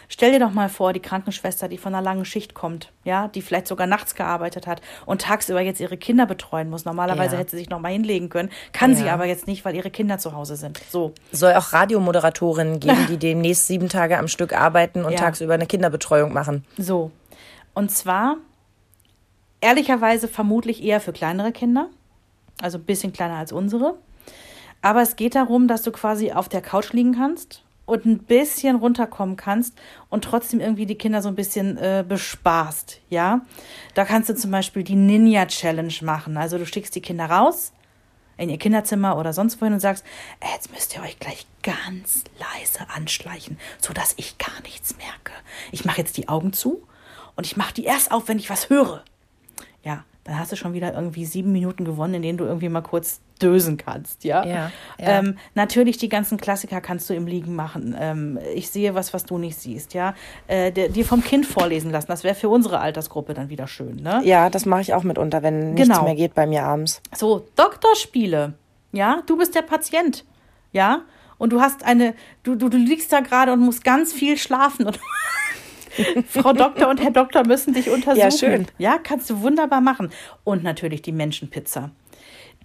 Stell dir doch mal vor, die Krankenschwester, die von einer langen Schicht kommt, ja, die vielleicht sogar nachts gearbeitet hat und tagsüber jetzt ihre Kinder betreuen muss. Normalerweise ja. hätte sie sich noch mal hinlegen können, kann ja. sie aber jetzt nicht, weil ihre Kinder zu Hause sind. So. Soll auch Radiomoderatorinnen geben, die demnächst sieben Tage am Stück arbeiten und ja. tagsüber eine Kinderbetreuung machen. So. Und zwar ehrlicherweise vermutlich eher für kleinere Kinder, also ein bisschen kleiner als unsere. Aber es geht darum, dass du quasi auf der Couch liegen kannst und ein bisschen runterkommen kannst und trotzdem irgendwie die Kinder so ein bisschen äh, bespaßt, ja. Da kannst du zum Beispiel die Ninja Challenge machen. Also du schickst die Kinder raus in ihr Kinderzimmer oder sonst wohin und sagst, äh, jetzt müsst ihr euch gleich ganz leise anschleichen, sodass ich gar nichts merke. Ich mache jetzt die Augen zu und ich mache die erst auf, wenn ich was höre. Ja, dann hast du schon wieder irgendwie sieben Minuten gewonnen, in denen du irgendwie mal kurz dösen kannst, ja. ja, ja. Ähm, natürlich die ganzen Klassiker kannst du im Liegen machen. Ähm, ich sehe was, was du nicht siehst, ja. Äh, dir vom Kind vorlesen lassen, das wäre für unsere Altersgruppe dann wieder schön, ne? Ja, das mache ich auch mitunter, wenn nichts genau. mehr geht bei mir abends. So, Doktorspiele, ja. Du bist der Patient, ja. Und du hast eine, du, du, du liegst da gerade und musst ganz viel schlafen und Frau Doktor und Herr Doktor müssen dich untersuchen. Ja, schön. Ja, kannst du wunderbar machen. Und natürlich die Menschenpizza.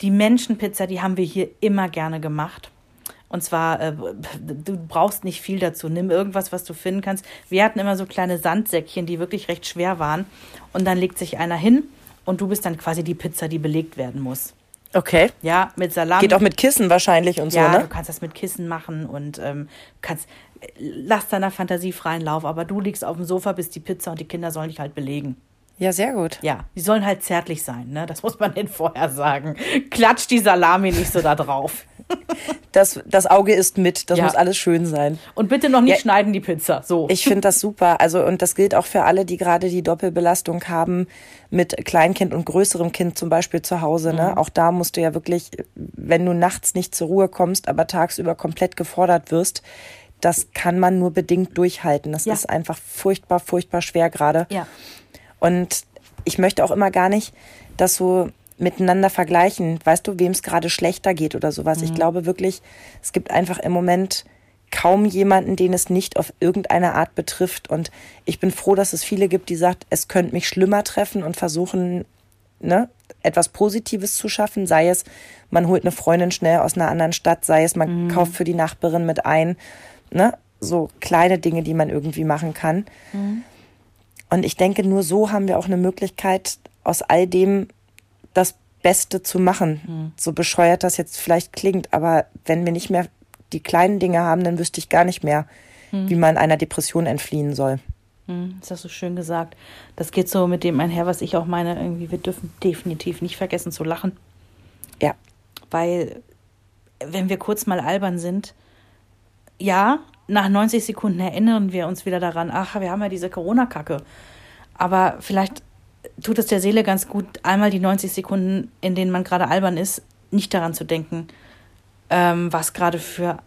Die Menschenpizza, die haben wir hier immer gerne gemacht. Und zwar, äh, du brauchst nicht viel dazu. Nimm irgendwas, was du finden kannst. Wir hatten immer so kleine Sandsäckchen, die wirklich recht schwer waren. Und dann legt sich einer hin und du bist dann quasi die Pizza, die belegt werden muss. Okay. Ja, mit Salat. Geht auch mit Kissen wahrscheinlich und ja, so, ne? du kannst das mit Kissen machen und ähm, kannst, lass deiner Fantasie freien Lauf, aber du liegst auf dem Sofa, bist die Pizza und die Kinder sollen dich halt belegen. Ja, sehr gut. Ja, die sollen halt zärtlich sein, ne? Das muss man denen vorher sagen. Klatsch die Salami nicht so da drauf. Das, das Auge ist mit, das ja. muss alles schön sein. Und bitte noch nicht ja, schneiden die Pizza. So. Ich finde das super. Also, und das gilt auch für alle, die gerade die Doppelbelastung haben mit Kleinkind und größerem Kind zum Beispiel zu Hause. Ne? Mhm. Auch da musst du ja wirklich, wenn du nachts nicht zur Ruhe kommst, aber tagsüber komplett gefordert wirst, das kann man nur bedingt durchhalten. Das ja. ist einfach furchtbar, furchtbar schwer gerade. Ja. Und ich möchte auch immer gar nicht, dass so miteinander vergleichen, weißt du, wem es gerade schlechter geht oder sowas. Mhm. Ich glaube wirklich, es gibt einfach im Moment kaum jemanden, den es nicht auf irgendeine Art betrifft. Und ich bin froh, dass es viele gibt, die sagt, es könnte mich schlimmer treffen und versuchen, ne, etwas Positives zu schaffen. Sei es, man holt eine Freundin schnell aus einer anderen Stadt, sei es, man mhm. kauft für die Nachbarin mit ein. Ne? So kleine Dinge, die man irgendwie machen kann. Mhm. Und ich denke, nur so haben wir auch eine Möglichkeit, aus all dem das Beste zu machen. Mhm. So bescheuert das jetzt vielleicht klingt, aber wenn wir nicht mehr die kleinen Dinge haben, dann wüsste ich gar nicht mehr, mhm. wie man einer Depression entfliehen soll. Mhm, das hast du schön gesagt. Das geht so mit dem einher, was ich auch meine, irgendwie, wir dürfen definitiv nicht vergessen zu lachen. Ja. Weil, wenn wir kurz mal albern sind, ja, nach 90 Sekunden erinnern wir uns wieder daran, ach, wir haben ja diese Corona-Kacke. Aber vielleicht tut es der Seele ganz gut, einmal die 90 Sekunden, in denen man gerade albern ist, nicht daran zu denken, ähm, was gerade für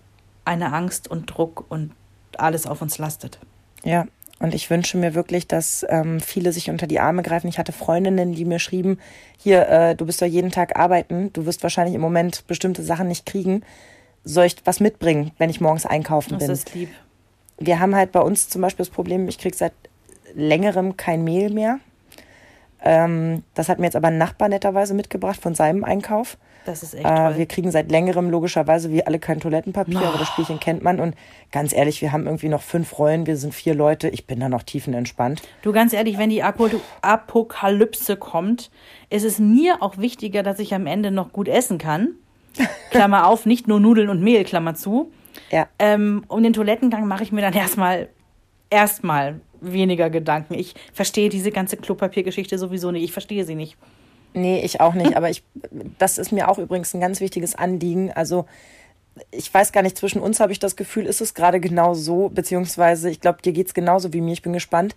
eine Angst und Druck und alles auf uns lastet. Ja, und ich wünsche mir wirklich, dass ähm, viele sich unter die Arme greifen. Ich hatte Freundinnen, die mir schrieben, hier, äh, du bist doch jeden Tag arbeiten, du wirst wahrscheinlich im Moment bestimmte Sachen nicht kriegen. Soll ich was mitbringen, wenn ich morgens einkaufen das bin? Das ist lieb. Wir haben halt bei uns zum Beispiel das Problem, ich kriege seit längerem kein Mehl mehr. Ähm, das hat mir jetzt aber ein Nachbar netterweise mitgebracht von seinem Einkauf. Das ist echt äh, toll. Wir kriegen seit längerem logischerweise wie alle kein Toilettenpapier, oh. aber das Spielchen kennt man. Und ganz ehrlich, wir haben irgendwie noch fünf Rollen, wir sind vier Leute. Ich bin da noch tiefenentspannt. Du, ganz ehrlich, wenn die Apokalypse kommt, ist es mir auch wichtiger, dass ich am Ende noch gut essen kann. Klammer auf, nicht nur Nudeln und Mehl, Klammer zu. Ja. Ähm, um den Toilettengang mache ich mir dann erstmal erstmal weniger Gedanken. Ich verstehe diese ganze Klopapiergeschichte sowieso nicht. Ich verstehe sie nicht. Nee, ich auch nicht. Aber ich, das ist mir auch übrigens ein ganz wichtiges Anliegen. Also, ich weiß gar nicht, zwischen uns habe ich das Gefühl, ist es gerade genau so, beziehungsweise ich glaube, dir geht es genauso wie mir. Ich bin gespannt.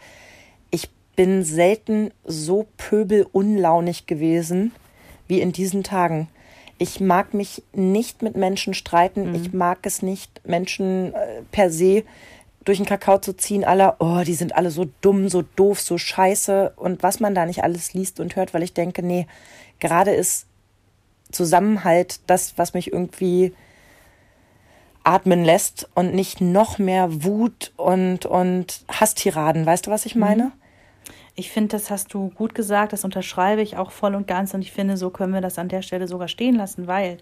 Ich bin selten so pöbelunlaunig gewesen wie in diesen Tagen. Ich mag mich nicht mit Menschen streiten. Mhm. Ich mag es nicht, Menschen äh, per se durch den Kakao zu ziehen, aller, oh, die sind alle so dumm, so doof, so scheiße und was man da nicht alles liest und hört, weil ich denke, nee, gerade ist Zusammenhalt das, was mich irgendwie atmen lässt und nicht noch mehr Wut und, und Hasstiraden. Weißt du, was ich meine? Mhm. Ich finde, das hast du gut gesagt, das unterschreibe ich auch voll und ganz und ich finde, so können wir das an der Stelle sogar stehen lassen, weil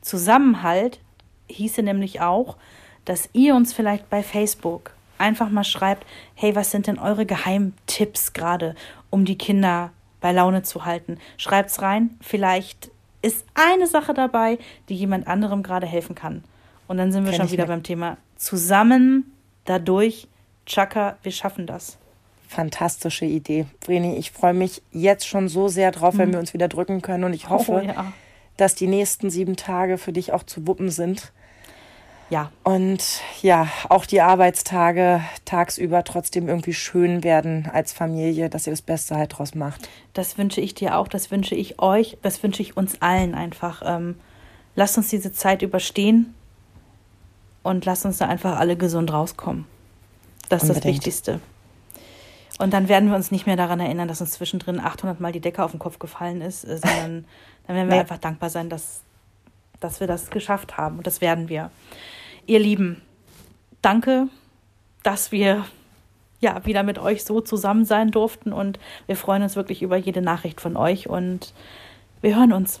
Zusammenhalt hieße nämlich auch, dass ihr uns vielleicht bei Facebook einfach mal schreibt, hey, was sind denn eure Geheimtipps gerade, um die Kinder bei Laune zu halten? Schreibt's rein, vielleicht ist eine Sache dabei, die jemand anderem gerade helfen kann. Und dann sind wir Kenn schon wieder nicht. beim Thema zusammen, dadurch, Chaka, wir schaffen das. Fantastische Idee. Vreni, ich freue mich jetzt schon so sehr drauf, wenn mhm. wir uns wieder drücken können. Und ich hoffe, oh, ja. dass die nächsten sieben Tage für dich auch zu wuppen sind. Ja. Und ja, auch die Arbeitstage tagsüber trotzdem irgendwie schön werden als Familie, dass ihr das Beste halt draus macht. Das wünsche ich dir auch, das wünsche ich euch, das wünsche ich uns allen einfach. Ähm, lasst uns diese Zeit überstehen und lasst uns da einfach alle gesund rauskommen. Das ist Unbedingt. das Wichtigste. Und dann werden wir uns nicht mehr daran erinnern, dass uns zwischendrin 800 Mal die Decke auf den Kopf gefallen ist, äh, sondern dann werden wir einfach dankbar sein, dass, dass wir das geschafft haben. Und das werden wir. Ihr Lieben, danke, dass wir ja wieder mit euch so zusammen sein durften und wir freuen uns wirklich über jede Nachricht von euch und wir hören uns.